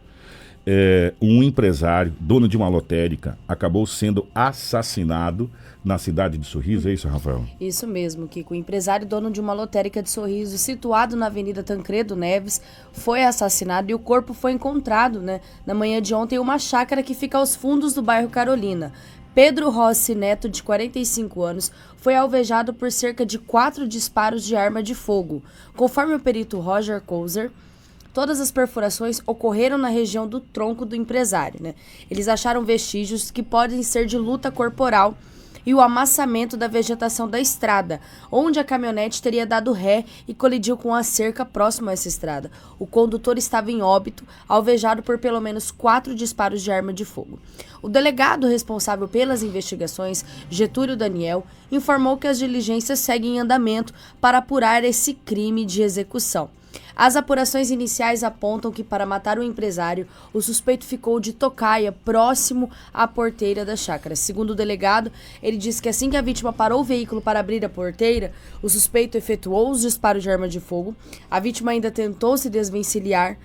É, um empresário, dono de uma lotérica, acabou sendo assassinado na cidade de Sorriso. É isso, Rafael? Isso mesmo, Kiko. O empresário dono de uma lotérica de sorriso situado na Avenida Tancredo Neves foi assassinado e o corpo foi encontrado né, na manhã de ontem em uma chácara que fica aos fundos do bairro Carolina. Pedro Rossi Neto, de 45 anos, foi alvejado por cerca de quatro disparos de arma de fogo. Conforme o perito Roger Couser, Todas as perfurações ocorreram na região do tronco do empresário. Né? Eles acharam vestígios que podem ser de luta corporal e o amassamento da vegetação da estrada, onde a caminhonete teria dado ré e colidiu com a cerca próxima a essa estrada. O condutor estava em óbito, alvejado por pelo menos quatro disparos de arma de fogo. O delegado responsável pelas investigações, Getúlio Daniel, informou que as diligências seguem em andamento para apurar esse crime de execução. As apurações iniciais apontam que, para matar o empresário, o suspeito ficou de tocaia, próximo à porteira da chácara. Segundo o delegado, ele disse que assim que a vítima parou o veículo para abrir a porteira, o suspeito efetuou os disparos de arma de fogo. A vítima ainda tentou se desvencilhar,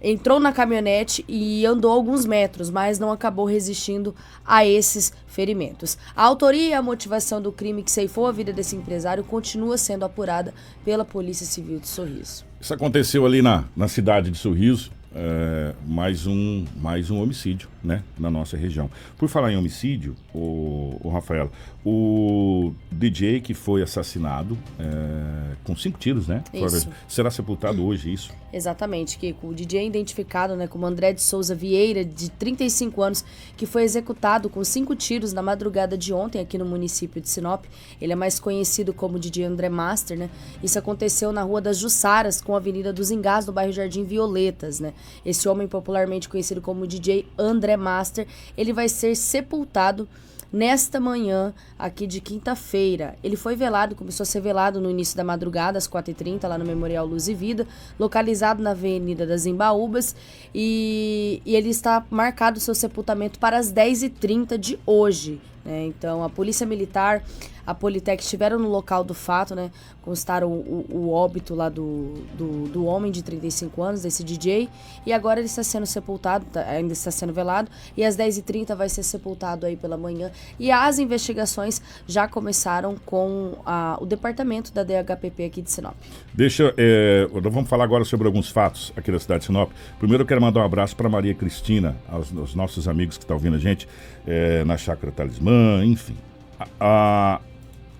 entrou na caminhonete e andou alguns metros, mas não acabou resistindo a esses ferimentos. A autoria e a motivação do crime que ceifou a vida desse empresário continua sendo apurada pela Polícia Civil de Sorriso. Isso aconteceu ali na, na cidade de Sorriso, é, mais, um, mais um homicídio, né, na nossa região. Por falar em homicídio, o, o Rafael, o DJ que foi assassinado é, com cinco tiros, né? Isso. Será sepultado hoje, isso? Exatamente, Kiko. O DJ é identificado né, como André de Souza Vieira, de 35 anos, que foi executado com cinco tiros na madrugada de ontem aqui no município de Sinop. Ele é mais conhecido como DJ André Master, né? Isso aconteceu na Rua das Jussaras, com a Avenida dos Engás, no bairro Jardim Violetas, né? Esse homem popularmente conhecido como DJ André Master, ele vai ser sepultado nesta manhã aqui de quinta-feira. Ele foi velado, começou a ser velado no início da madrugada, às 4h30, lá no Memorial Luz e Vida, localizado na Avenida das Embaúbas, e, e ele está marcado seu sepultamento para as 10h30 de hoje. Né? Então, a Polícia Militar, a Politec estiveram no local do fato, né? Constaram o, o, óbito lá do, do, do, homem de 35 anos, desse DJ, e agora ele está sendo sepultado, tá, ainda está sendo velado, e às 10h30 vai ser sepultado aí pela manhã. E as investigações já começaram com a, o departamento da DHPP aqui de Sinop. Deixa, é, vamos falar agora sobre alguns fatos aqui da cidade de Sinop. Primeiro eu quero mandar um abraço para Maria Cristina, aos, aos, nossos amigos que estão ouvindo a gente é, na Chácara Talismã, enfim.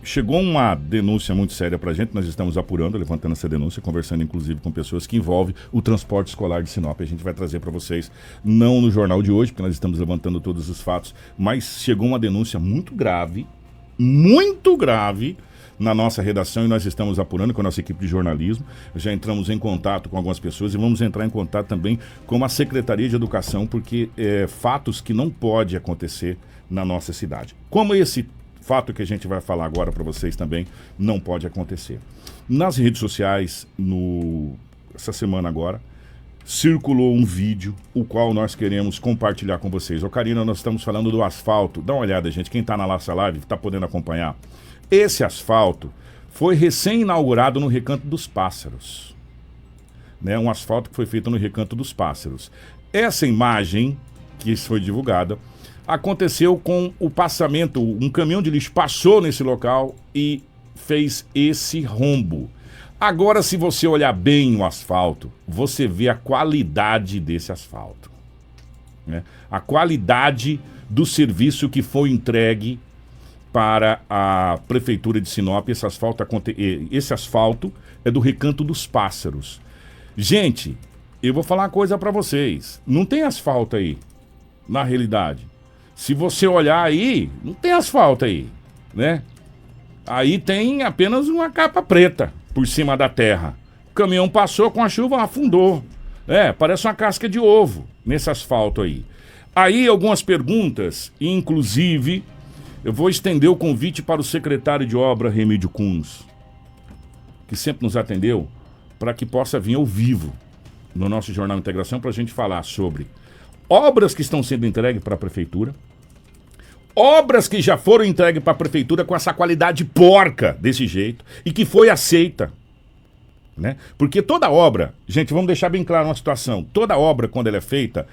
Chegou uma denúncia muito séria para a gente, nós estamos apurando, levantando essa denúncia, conversando inclusive com pessoas que envolvem o transporte escolar de Sinop. A gente vai trazer para vocês, não no jornal de hoje, porque nós estamos levantando todos os fatos, mas chegou uma denúncia muito grave, muito grave, na nossa redação e nós estamos apurando com a nossa equipe de jornalismo. Já entramos em contato com algumas pessoas e vamos entrar em contato também com a Secretaria de Educação, porque é fatos que não pode acontecer na nossa cidade. Como esse fato que a gente vai falar agora para vocês também não pode acontecer. Nas redes sociais, no essa semana agora, circulou um vídeo, o qual nós queremos compartilhar com vocês. Ô Karina, nós estamos falando do asfalto. Dá uma olhada, gente. Quem está na nossa live está podendo acompanhar. Esse asfalto foi recém-inaugurado no Recanto dos Pássaros. Né? Um asfalto que foi feito no Recanto dos Pássaros. Essa imagem, que foi divulgada, aconteceu com o passamento. Um caminhão de lixo passou nesse local e fez esse rombo. Agora, se você olhar bem o asfalto, você vê a qualidade desse asfalto. Né? A qualidade do serviço que foi entregue para a Prefeitura de Sinop. Esse asfalto, esse asfalto é do Recanto dos Pássaros. Gente, eu vou falar uma coisa para vocês. Não tem asfalto aí, na realidade. Se você olhar aí, não tem asfalto aí, né? Aí tem apenas uma capa preta por cima da terra. O caminhão passou com a chuva, afundou. É, parece uma casca de ovo nesse asfalto aí. Aí algumas perguntas, inclusive eu vou estender o convite para o secretário de obra Remídio Kunz, que sempre nos atendeu, para que possa vir ao vivo no nosso Jornal Integração para a gente falar sobre obras que estão sendo entregues para a prefeitura, obras que já foram entregues para a prefeitura com essa qualidade porca desse jeito e que foi aceita. Né? Porque toda obra, gente, vamos deixar bem claro uma situação: toda obra, quando ela é feita,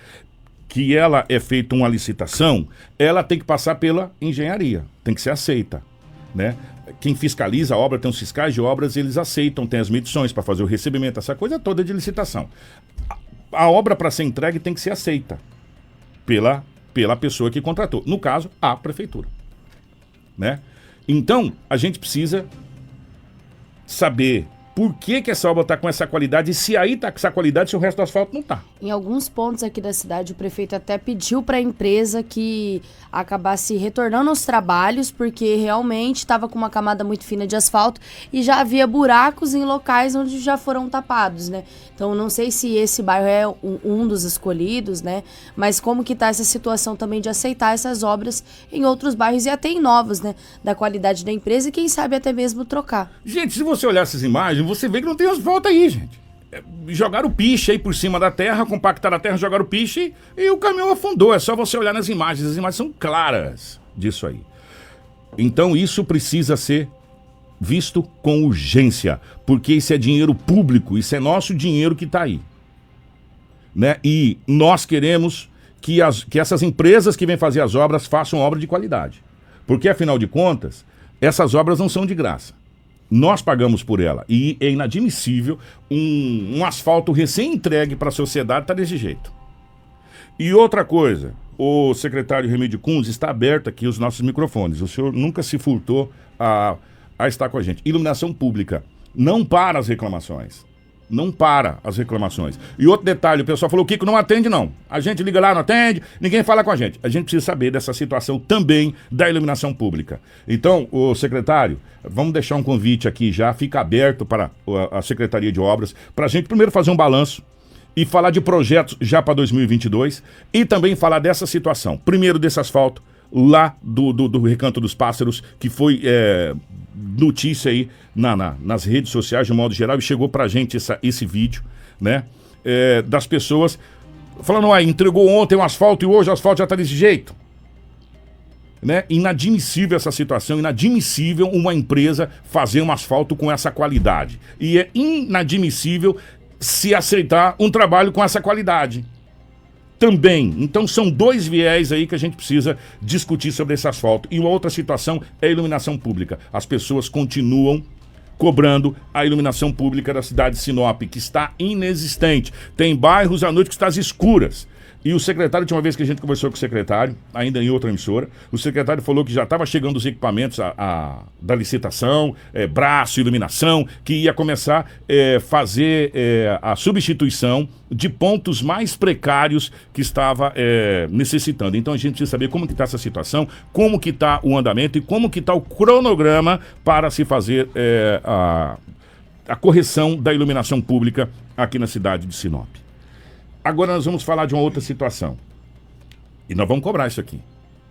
que ela é feita uma licitação, ela tem que passar pela engenharia, tem que ser aceita, né? Quem fiscaliza a obra, tem os fiscais de obras, eles aceitam, tem as medições para fazer o recebimento, essa coisa toda de licitação. A, a obra para ser entregue tem que ser aceita pela, pela pessoa que contratou, no caso, a prefeitura, né? Então, a gente precisa saber por que, que essa obra está com essa qualidade e se aí está com essa qualidade se o resto do asfalto não está. Em alguns pontos aqui da cidade, o prefeito até pediu para a empresa que acabasse retornando aos trabalhos, porque realmente estava com uma camada muito fina de asfalto e já havia buracos em locais onde já foram tapados, né? Então, não sei se esse bairro é um, dos escolhidos, né? Mas como que está essa situação também de aceitar essas obras em outros bairros e até em novos, né? Da qualidade da empresa e quem sabe até mesmo trocar. Gente, se você olhar essas imagens, você vê que não tem asfalto aí, gente. É, jogaram piche aí por cima da terra, compactaram a terra, jogaram piche e o caminhão afundou. É só você olhar nas imagens, as imagens são claras disso aí. Então isso precisa ser visto com urgência, porque isso é dinheiro público, isso é nosso dinheiro que está aí. Né? E nós queremos que, as, que essas empresas que vêm fazer as obras façam obra de qualidade. Porque, afinal de contas, essas obras não são de graça. Nós pagamos por ela. E é inadmissível um, um asfalto recém-entregue para a sociedade estar tá desse jeito. E outra coisa, o secretário Remídio Kunz está aberto aqui os nossos microfones. O senhor nunca se furtou a, a estar com a gente. Iluminação pública. Não para as reclamações não para as reclamações. E outro detalhe, o pessoal falou, Kiko, não atende não. A gente liga lá, não atende, ninguém fala com a gente. A gente precisa saber dessa situação também da iluminação pública. Então, o secretário, vamos deixar um convite aqui já, fica aberto para a Secretaria de Obras, para a gente primeiro fazer um balanço e falar de projetos já para 2022 e também falar dessa situação. Primeiro desse asfalto, lá do, do, do Recanto dos Pássaros, que foi é, notícia aí na, na, nas redes sociais de modo geral e chegou pra gente essa, esse vídeo, né? É, das pessoas falando, ah, entregou ontem um asfalto e hoje o asfalto já tá desse jeito. Né? Inadmissível essa situação, inadmissível uma empresa fazer um asfalto com essa qualidade. E é inadmissível se aceitar um trabalho com essa qualidade. Também. Então são dois viés aí que a gente precisa discutir sobre esse asfalto. E uma outra situação é a iluminação pública. As pessoas continuam cobrando a iluminação pública da cidade de Sinop, que está inexistente. Tem bairros à noite que estão às escuras. E o secretário, tinha uma vez que a gente conversou com o secretário, ainda em outra emissora, o secretário falou que já estava chegando os equipamentos a, a- da licitação, é, braço, iluminação, que ia começar a é, fazer é, a substituição de pontos mais precários que estava é, necessitando. Então a gente precisa saber como que está essa situação, como que está o andamento e como que está o cronograma para se fazer é, a, a correção da iluminação pública aqui na cidade de Sinop. Agora nós vamos falar de uma outra situação. E nós vamos cobrar isso aqui.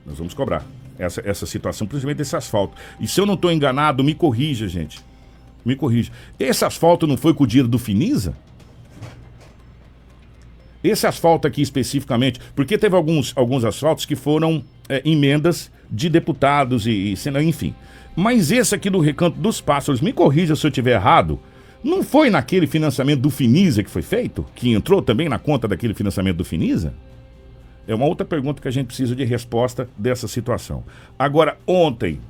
Nós vamos cobrar essa, essa situação, principalmente desse asfalto. E se eu não estou enganado, me corrija, gente. Me corrija. Esse asfalto não foi com o dinheiro do Finisa? Esse asfalto aqui especificamente, porque teve alguns, alguns asfaltos que foram é, emendas de deputados e, e enfim. Mas esse aqui do Recanto dos Pássaros, me corrija se eu estiver errado, não foi naquele financiamento do Finisa que foi feito? Que entrou também na conta daquele financiamento do Finisa? É uma outra pergunta que a gente precisa de resposta dessa situação. Agora, ontem,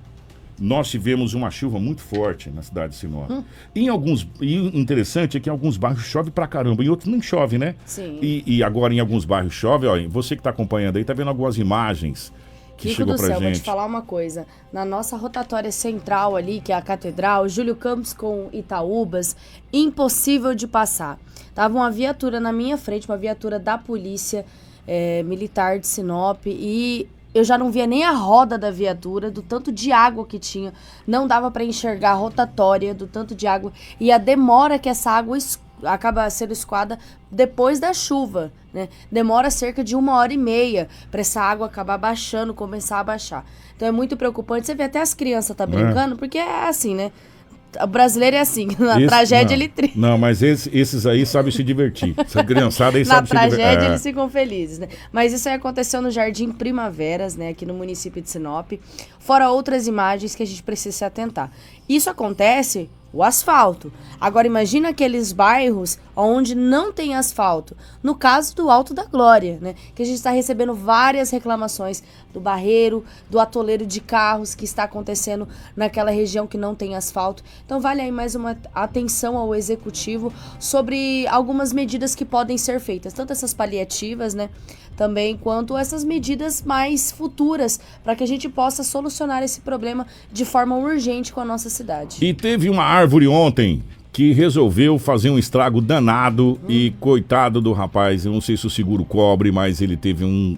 nós tivemos uma chuva muito forte na cidade de Sinop. Em alguns. E o interessante é que em alguns bairros chove pra caramba, em outros nem chove, né? Sim. E, e agora em alguns bairros chove, ó, você que está acompanhando aí, tá vendo algumas imagens que Kiko chegou do pra céu, vou te gente. falar uma coisa. Na nossa rotatória central ali, que é a Catedral, Júlio Campos com Itaúbas, impossível de passar. Tava uma viatura na minha frente, uma viatura da polícia eh, militar de Sinop, e eu já não via nem a roda da viatura, do tanto de água que tinha. Não dava para enxergar a rotatória, do tanto de água. E a demora que essa água es- acaba sendo escoada depois da chuva, né? Demora cerca de uma hora e meia para essa água acabar baixando, começar a baixar. Então é muito preocupante. Você vê até as crianças tá brincando, porque é assim, né? O brasileiro é assim, na Esse- tragédia não, ele tri... Não, mas esses, esses aí sabem se divertir. Essa criançada aí Na sabe se divertir. tragédia É. eles ficam felizes, né? Mas isso aí aconteceu no Jardim Primaveras, né? Aqui no município de Sinop. Fora outras imagens que a gente precisa se atentar. Isso acontece o asfalto. Agora imagina aqueles bairros onde não tem asfalto. No caso do Alto da Glória, né? Que a gente está recebendo várias reclamações do barreiro, do atoleiro de carros que está acontecendo naquela região que não tem asfalto. Então vale aí mais uma atenção ao executivo sobre algumas medidas que podem ser feitas, tanto essas paliativas, né? Também quanto essas medidas mais futuras para que a gente possa solucionar esse problema de forma urgente com a nossa cidade. E teve uma árvore ontem que resolveu fazer um estrago danado e coitado do rapaz, eu não sei se o seguro cobre, mas ele teve um,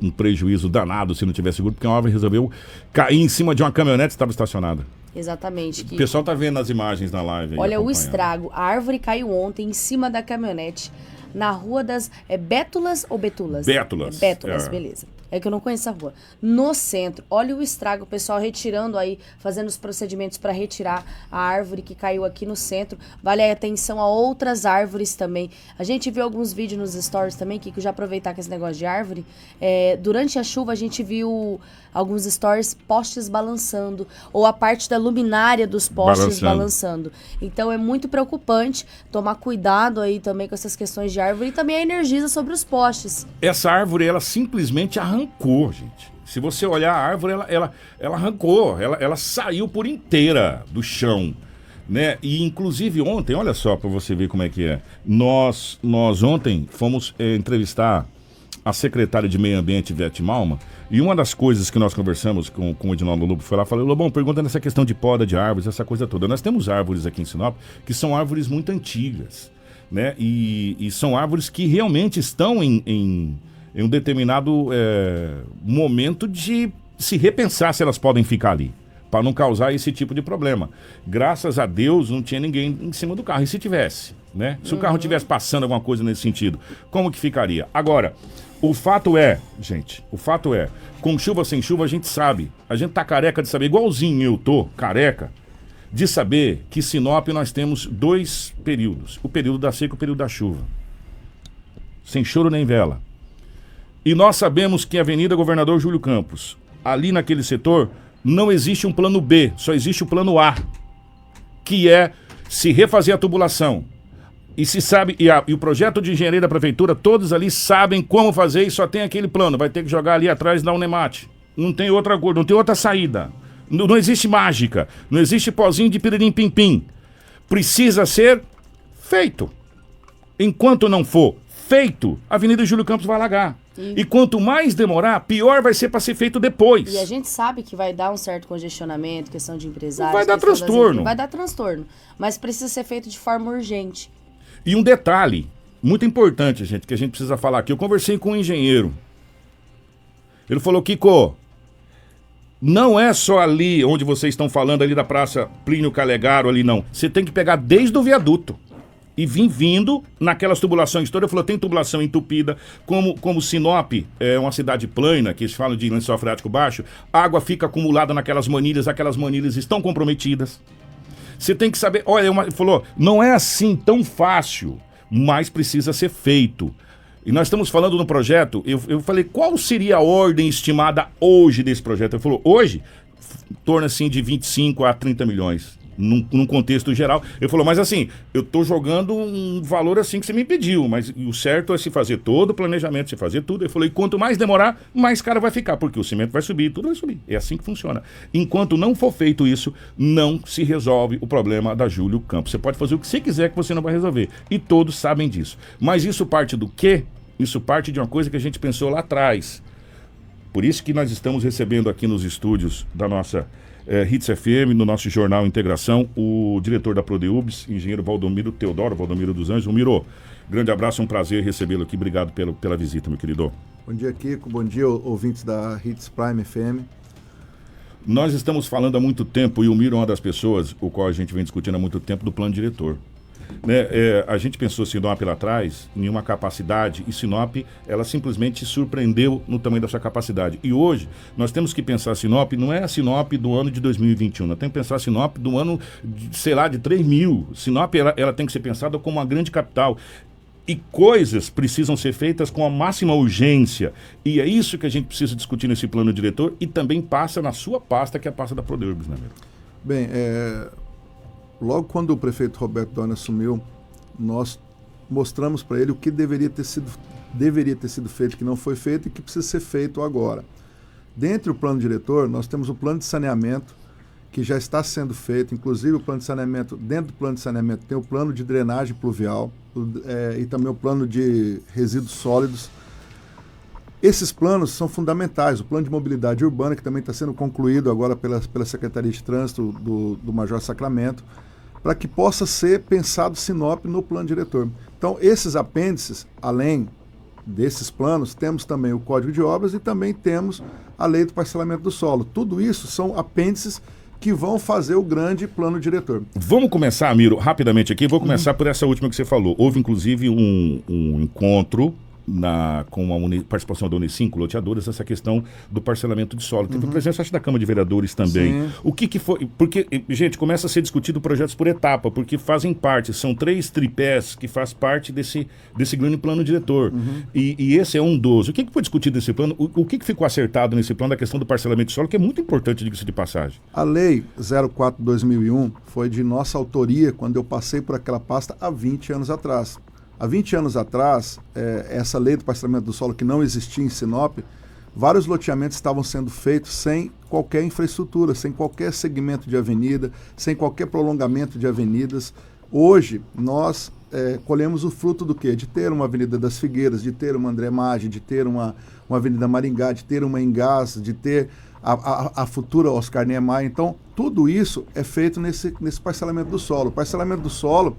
um prejuízo danado se não tivesse seguro, porque a árvore resolveu cair em cima de uma caminhonete que estava estacionada. Exatamente. O pessoal tá vendo as imagens na live Olha o estrago. A árvore caiu ontem em cima da caminhonete na rua das. É Bétulas ou Betulas? Bétulas, É Bétulas, é. beleza. É que eu não conheço a rua. No centro, olha o estrago, o pessoal retirando aí, fazendo os procedimentos para retirar a árvore que caiu aqui no centro. Vale a atenção a outras árvores também. A gente viu alguns vídeos nos stories também, que já aproveitar com esse negócio de árvore. É, durante a chuva, a gente viu alguns stories postes balançando, ou a parte da luminária dos postes Balançando. balançando. Então é muito preocupante tomar cuidado aí também com essas questões de árvore e também a energiza sobre os postes. Essa árvore, ela simplesmente arrancou, gente. Se você olhar a árvore, ela, ela, ela arrancou, ela, ela saiu por inteira do chão. Né? E inclusive ontem, olha só para você ver como é que é. Nós, nós ontem fomos eh, entrevistar a secretária de Meio Ambiente, Vete Malma, e uma das coisas que nós conversamos com, com o Edinaldo Lobo foi lá, falei, Lobão, pergunta nessa questão de poda de árvores, essa coisa toda. Nós temos árvores aqui em Sinop que são árvores muito antigas, né? E, e são árvores que realmente estão em, em, em um determinado eh, momento de se repensar se elas podem ficar ali, para não causar esse tipo de problema. Graças a Deus não tinha ninguém em cima do carro. E se tivesse, né? Se o carro tivesse passando alguma coisa nesse sentido, como que ficaria? Agora, o fato é, gente, o fato é, com chuva sem chuva a gente sabe, a gente tá careca de saber, igualzinho eu tô, careca, de saber que Sinop nós temos dois períodos, o período da seca e o período da chuva. Sem choro nem vela. E nós sabemos que a Avenida Governador Júlio Campos, ali naquele setor, não existe um plano B, só existe o plano A, que é se refazer a tubulação. E se sabe, e, a- e o projeto de engenharia da prefeitura, todos ali sabem como fazer e só tem aquele plano. Vai ter que jogar ali atrás da Unemate. Não tem outra coisa, não tem outra saída. Não, não existe mágica, não existe pozinho de piririm pim pim. Precisa ser feito. Enquanto não for feito, a Avenida Júlio Campos vai alagar. E- E quanto mais demorar, pior vai ser para ser feito depois. E a gente sabe que vai dar um certo congestionamento, questão de empresários. Vai dar das transtorno. empresas, Vai dar transtorno. Mas precisa ser feito de forma urgente. E um detalhe muito importante, gente, que a gente precisa falar aqui. Eu conversei com um engenheiro. Ele falou, Kiko, não é só ali onde vocês estão falando, ali da Praça Plínio Calegaro, ali não. Você tem que pegar desde o viaduto. E vir vindo naquelas tubulações todas. Ele falou, tem tubulação entupida, como, como Sinop é uma cidade plana, que eles falam de lençol freático baixo, a água fica acumulada naquelas manilhas, aquelas manilhas estão comprometidas. Você tem que saber. Olha, uma, ele falou, não é assim tão fácil, mas precisa ser feito. E nós estamos falando no projeto. Eu, eu falei, qual seria a ordem estimada hoje desse projeto? Ele falou, hoje, f- torna assim de 25 a 30 milhões. Num, num contexto geral. Ele falou, mas assim, eu tô jogando um valor assim que você me pediu, mas o certo é se fazer todo o planejamento, se fazer tudo. Ele falou, e quanto mais demorar, mais caro vai ficar, porque o cimento vai subir, tudo vai subir. É assim que funciona. Enquanto não for feito isso, não se resolve o problema da Júlio Campos. Você pode fazer o que você quiser que você não vai resolver. E todos sabem disso. Mas isso parte do quê? Isso parte de uma coisa que a gente pensou lá atrás. Por isso que nós estamos recebendo aqui nos estúdios da nossa eh, Hits FM, no nosso jornal Integração, o diretor da Prodeubs, engenheiro Valdomiro Teodoro, Valdomiro dos Anjos. Miro, grande abraço, é um prazer recebê-lo aqui. Obrigado pelo, pela visita, meu querido. Bom dia, Kiko. Bom dia, ouvintes da Hits Prime FM. Nós estamos falando há muito tempo, e o Miro é uma das pessoas, o qual a gente vem discutindo há muito tempo, do plano diretor. Né? É, a gente pensou Sinop lá atrás, em uma capacidade, e Sinop, ela simplesmente surpreendeu no tamanho da sua capacidade. E hoje, nós temos que pensar Sinop, não é a Sinop do ano de 2021, nós temos que pensar Sinop do ano, de, sei lá, de 3 mil. Sinop, ela, ela tem que ser pensada como uma grande capital. E coisas precisam ser feitas com a máxima urgência. E é isso que a gente precisa discutir nesse plano diretor e também passa na sua pasta, que é a pasta da Proderbs, né? Bem, é, logo quando o prefeito Roberto Doni assumiu, nós mostramos para ele o que deveria ter sido deveria ter sido feito, que não foi feito e que precisa ser feito agora. Dentre o plano diretor, nós temos o plano de saneamento, que já está sendo feito, inclusive o plano de saneamento, dentro do plano de saneamento tem o plano de drenagem pluvial é, e também o plano de resíduos sólidos. Esses planos são fundamentais. O plano de mobilidade urbana, que também está sendo concluído agora pela, pela Secretaria de Trânsito do, do Major Sacramento, para que possa ser pensado Sinop no plano diretor. Então, esses apêndices, além desses planos, temos também o Código de Obras e também temos a Lei do Parcelamento do Solo. Tudo isso são apêndices que vão fazer o grande plano diretor. Vamos começar, Miro, rapidamente aqui. Vou começar por essa última que você falou. Houve, inclusive, um, um encontro na, com a uni- participação da Unicinco Loteadores, essa questão do parcelamento de solo. Teve a presença, acho, da Câmara de Vereadores também. Sim. O que, que foi. Porque, gente, começa a ser discutido projetos por etapa, porque fazem parte, são três tripés que faz parte desse, desse grande plano diretor. E, e esse é um dos. O que, que foi discutido nesse plano? O, o que, que ficou acertado nesse plano da questão do parcelamento de solo, que é muito importante, diga-se de passagem. A lei 04-2001 foi de nossa autoria quando eu passei por aquela pasta há 20 anos atrás. Há 20 anos atrás, eh, essa lei do parcelamento do solo que não existia em Sinop, vários loteamentos estavam sendo feitos sem qualquer infraestrutura, sem qualquer segmento de avenida, sem qualquer prolongamento de avenidas. Hoje, nós eh, colhemos o fruto do quê? De ter uma Avenida das Figueiras, de ter uma André Maggi, de ter uma, uma Avenida Maringá, de ter uma Engás, de ter a, a, a futura Oscar Niemeyer. Então, tudo isso é feito nesse, nesse parcelamento do solo. O parcelamento do solo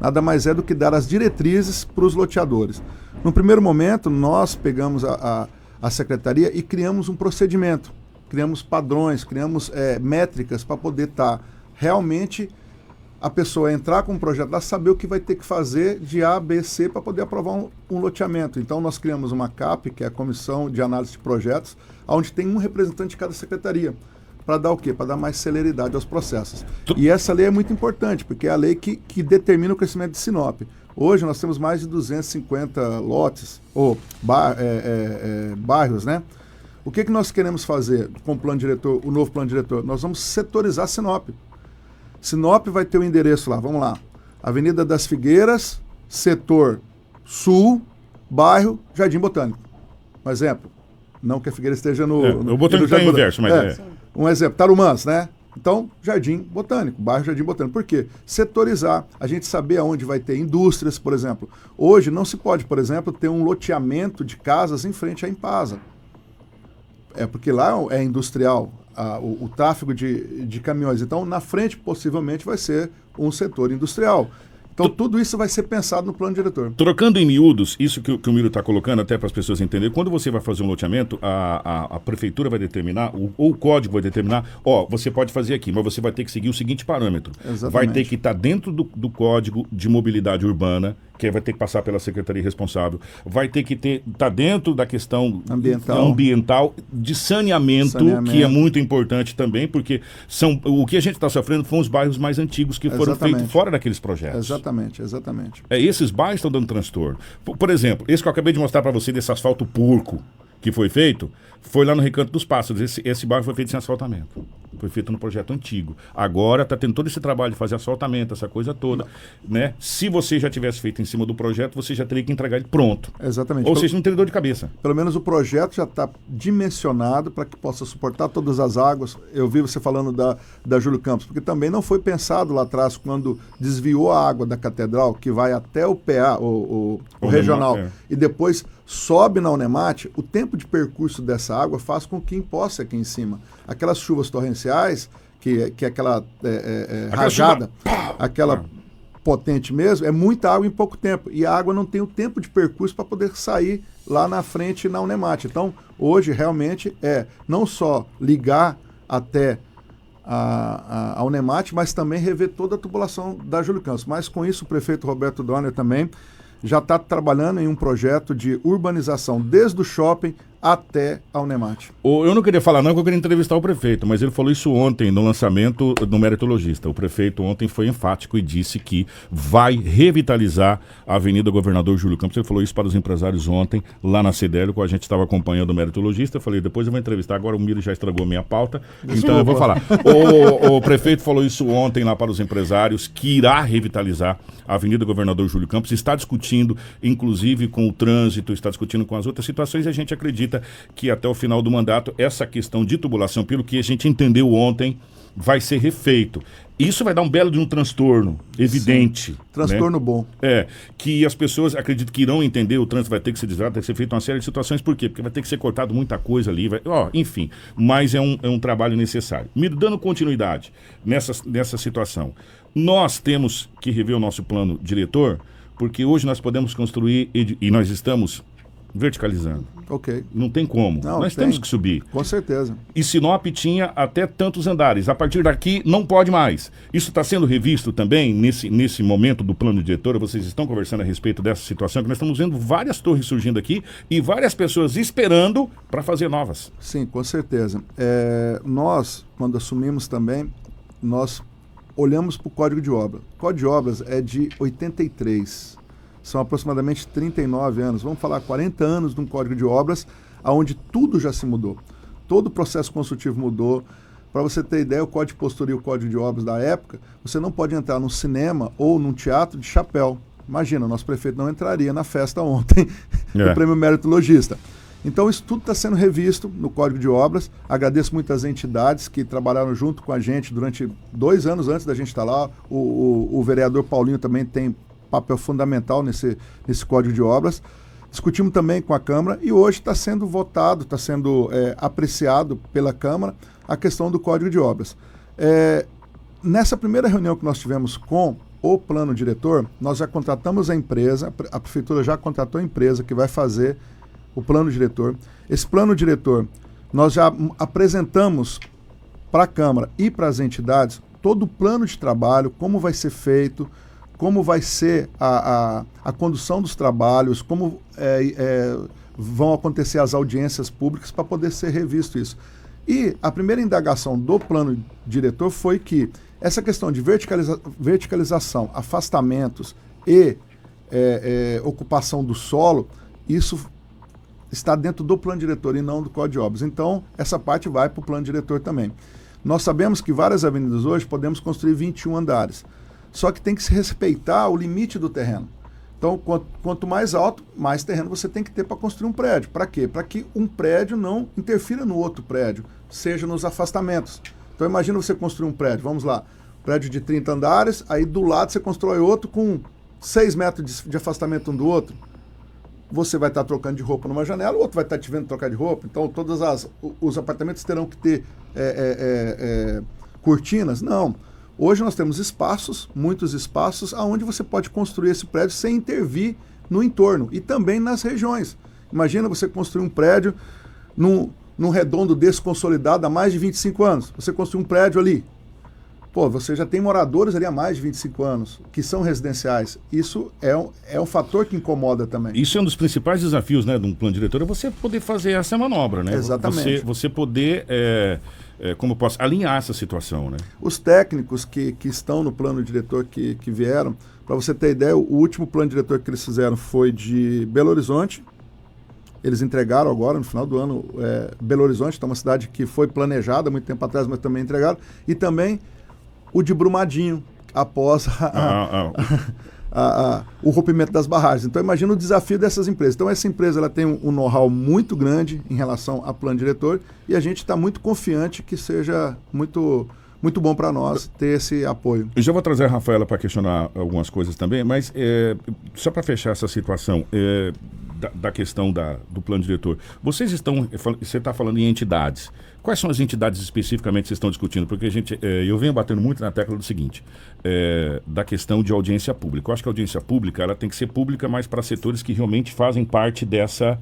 nada mais é do que dar as diretrizes para os loteadores. No primeiro momento, nós pegamos a, a, a secretaria e criamos um procedimento, criamos padrões, criamos eh, métricas para poder estar realmente a pessoa entrar com um projeto lá, saber o que vai ter que fazer de A, B, C para poder aprovar um, um loteamento. Então, nós criamos uma CAP, que é a Comissão de Análise de Projetos, onde tem um representante de cada secretaria. Para dar o quê? Para dar mais celeridade aos processos. E essa lei é muito importante, porque é a lei que, que determina o crescimento de Sinop. Hoje nós temos mais de 250 lotes, ou é, é, é, bairros, né? O que, que nós queremos fazer com o plano diretor, o novo plano diretor? Nós vamos setorizar Sinop. Sinop vai ter o um endereço lá, vamos lá. Avenida das Figueiras, setor sul, bairro Jardim Botânico. Um exemplo. Não que a Figueira esteja no. É, no o Botânico está inverso, mas é. Um exemplo, Tarumãs, né? Então, Jardim Botânico, bairro Jardim Botânico. Por quê? Setorizar, a gente saber aonde vai ter indústrias, por exemplo. Hoje não se pode, por exemplo, ter um loteamento de casas em frente à Impasa. É porque lá é industrial a, o, o, tráfego de, de caminhões. Então, na frente, possivelmente, vai ser um setor industrial. Então, tudo isso vai ser pensado no plano diretor. Trocando em miúdos, isso que, que o Miro está colocando, até para as pessoas entenderem, quando você vai fazer um loteamento, a, a, a prefeitura vai determinar, o, ou o código vai determinar, ó, você pode fazer aqui, mas você vai ter que seguir o seguinte parâmetro. Exatamente. Vai ter que estar tá dentro do, do código de mobilidade urbana, que vai ter que passar pela secretaria responsável, vai ter que ter tá dentro da questão ambiental, ambiental de saneamento, saneamento, que é muito importante também, porque são o que a gente está sofrendo foram os bairros mais antigos que foram exatamente. feitos fora daqueles projetos. Exatamente, exatamente. É esses bairros estão dando transtorno. Por, por exemplo, esse que eu acabei de mostrar para você desse asfalto porco que foi feito, foi lá no Recanto dos Pássaros. Esse, esse bairro foi feito sem asfaltamento. Foi feito no projeto antigo. Agora está tendo todo esse trabalho de fazer asfaltamento, essa coisa toda. Né? Se você já tivesse feito em cima do projeto, você já teria que entregar ele pronto. Exatamente. Ou seja, não teria dor de cabeça. Pelo menos o projeto já está dimensionado para que possa suportar todas as águas. Eu vi você falando da, da Júlio Campos, porque também não foi pensado lá atrás, quando desviou a água da catedral, que vai até o PA, o, o, o, o regional, é. e depois sobe na Unemate, o tempo de percurso dessa água faz com que emposse aqui em cima. Aquelas chuvas torrenciais, que, que é aquela é, é, aquela rajada, chuva... aquela potente mesmo, é muita água em pouco tempo. E a água não tem o tempo de percurso para poder sair lá na frente na Unemate. Então, hoje, realmente, é não só ligar até a, a, a Unemate, mas também rever toda a tubulação da Júlio Campos. Mas com isso, o prefeito Roberto Donner também já está trabalhando em um projeto de urbanização desde o shopping até a Unemate. Eu não queria falar não, porque eu queria entrevistar o prefeito, mas ele falou isso ontem no lançamento do Meritologista. O prefeito ontem foi enfático e disse que vai revitalizar a Avenida Governador Júlio Campos. Ele falou isso para os empresários ontem, lá na CDL, com a gente estava acompanhando o Meritologista. Eu falei, depois eu vou entrevistar, agora o Miro já estragou minha pauta, então eu vou falar. O, o prefeito falou isso ontem lá para os empresários, que irá revitalizar a Avenida Governador Júlio Campos, está discutindo, inclusive, com o trânsito, está discutindo com as outras situações, e a gente acredita acredita que até o final do mandato essa questão de tubulação, pelo que a gente entendeu ontem, vai ser refeito. Isso vai dar um belo de um transtorno, evidente. Sim, transtorno né? bom. É, que as pessoas acredito que irão entender, o trânsito vai ter que ser desviado, tem que ser feito uma série de situações. Por quê? Porque vai ter que ser cortado muita coisa ali, vai, ó, enfim. Mas é um, é um trabalho necessário. Me dando continuidade nessa, nessa situação. Nós temos que rever o nosso plano diretor, porque hoje nós podemos construir, e nós estamos verticalizando. Ok. Não tem como. Não, Nós tem. temos que subir. Com certeza. E Sinop tinha até tantos andares. A partir daqui não pode mais. Isso está sendo revisto também nesse, nesse momento do plano diretor. Vocês estão conversando a respeito dessa situação que nós estamos vendo várias torres surgindo aqui e várias pessoas esperando para fazer novas. Sim, com certeza. É, nós, quando assumimos também, nós olhamos para o Código de Obra. O Código de Obras é de 83 são aproximadamente 39 anos, vamos falar 40 anos de um código de obras, onde tudo já se mudou. Todo o processo construtivo mudou. Para você ter ideia, o Código de Postura e o Código de Obras da época, você não pode entrar num cinema ou num teatro de chapéu. Imagina, o nosso prefeito não entraria na festa ontem é. do Prêmio Mérito Logista. Então, isso tudo está sendo revisto no Código de Obras. Agradeço muitas entidades que trabalharam junto com a gente durante dois anos antes da gente estar lá. O, o, o vereador Paulinho também tem papel fundamental nesse, nesse Código de Obras. Discutimos também com a Câmara e hoje está sendo votado, está sendo é, apreciado pela Câmara a questão do Código de Obras. É, nessa primeira reunião que nós tivemos com o plano diretor, nós já contratamos a empresa, a prefeitura já contratou a empresa que vai fazer o plano diretor. Esse plano diretor, nós já apresentamos para a Câmara e para as entidades todo o plano de trabalho, como vai ser feito, como vai ser a, a, a condução dos trabalhos, como é, é, vão acontecer as audiências públicas para poder ser revisto isso. E a primeira indagação do plano diretor foi que essa questão de verticaliza verticalização, afastamentos e é, é ocupação do solo, isso está dentro do plano diretor e não do Código de Obras. Então, essa parte vai para o plano diretor também. Nós sabemos que várias avenidas hoje podemos construir 21 andares. Só que tem que se respeitar o limite do terreno. Então, quanto, quanto mais alto, mais terreno você tem que ter para construir um prédio. Para quê? Para que um prédio não interfira no outro prédio, seja nos afastamentos. Então, imagina você construir um prédio, vamos lá, prédio de 30 andares, aí do lado você constrói outro com 6 metros de, de afastamento um do outro. Você vai estar trocando de roupa numa janela, o outro vai estar te vendo trocar de roupa. Então, todos os apartamentos terão que ter é, é, é, é cortinas? Não. Hoje nós temos espaços, muitos espaços, aonde você pode construir esse prédio sem intervir no entorno e também nas regiões. Imagina você construir um prédio num, num redondo desse consolidado há mais de 25 anos. Você construir um prédio ali. Pô, você já tem moradores ali há mais de 25 anos, que são residenciais. Isso é um, é um fator que incomoda também. Isso é um dos principais desafios né, de um plano diretor, é você poder fazer essa manobra, né? Exatamente. Você, você poder. É é, como posso alinhar essa situação, né? Os técnicos que, que estão no plano diretor que, que vieram, para você ter ideia, o último plano diretor que eles fizeram foi de Belo Horizonte. Eles entregaram agora, no final do ano, é, Belo Horizonte, então uma cidade que foi planejada muito tempo atrás, mas também entregaram. E também o de Brumadinho, após a, ah, ah. a, a, o rompimento das barragens. Então imagina o desafio dessas empresas. Então essa empresa ela tem um, know-how muito grande em relação a plano diretor e a gente está muito confiante que seja muito muito bom para nós ter esse apoio. Eu já vou trazer a Rafaela para questionar algumas coisas também, mas é, só para fechar essa situação é, da, questão da, do plano diretor, vocês estão, você está falando em entidades. Quais são as entidades especificamente que vocês estão discutindo? Porque a gente, é, eu venho batendo muito na tecla do seguinte, é, da questão de audiência pública. Eu acho que a audiência pública ela tem que ser pública, mas para setores que realmente fazem parte dessa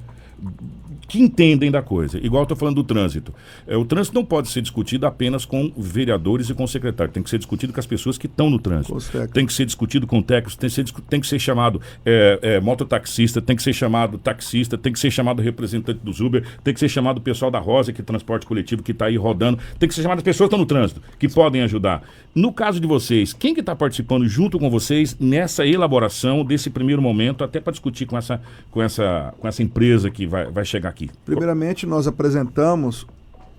que entendem da coisa. Igual eu estou falando do trânsito. É, o trânsito não pode ser discutido apenas com vereadores e com secretários. Tem que ser discutido com as pessoas que estão no trânsito. Tem que ser discutido com técnicos, tem que ser, tem que ser chamado é, é, mototaxista, tem que ser chamado taxista, tem que ser chamado representante dos Uber, tem que ser chamado o pessoal da Rosa, que é transporte coletivo, que está aí rodando, tem que ser chamado as pessoas que estão no trânsito, que podem ajudar. No caso de vocês, quem que está participando junto com vocês nessa elaboração desse primeiro momento, até para discutir com essa, com, essa, com essa empresa que vai, vai chegar aqui? Primeiramente, nós apresentamos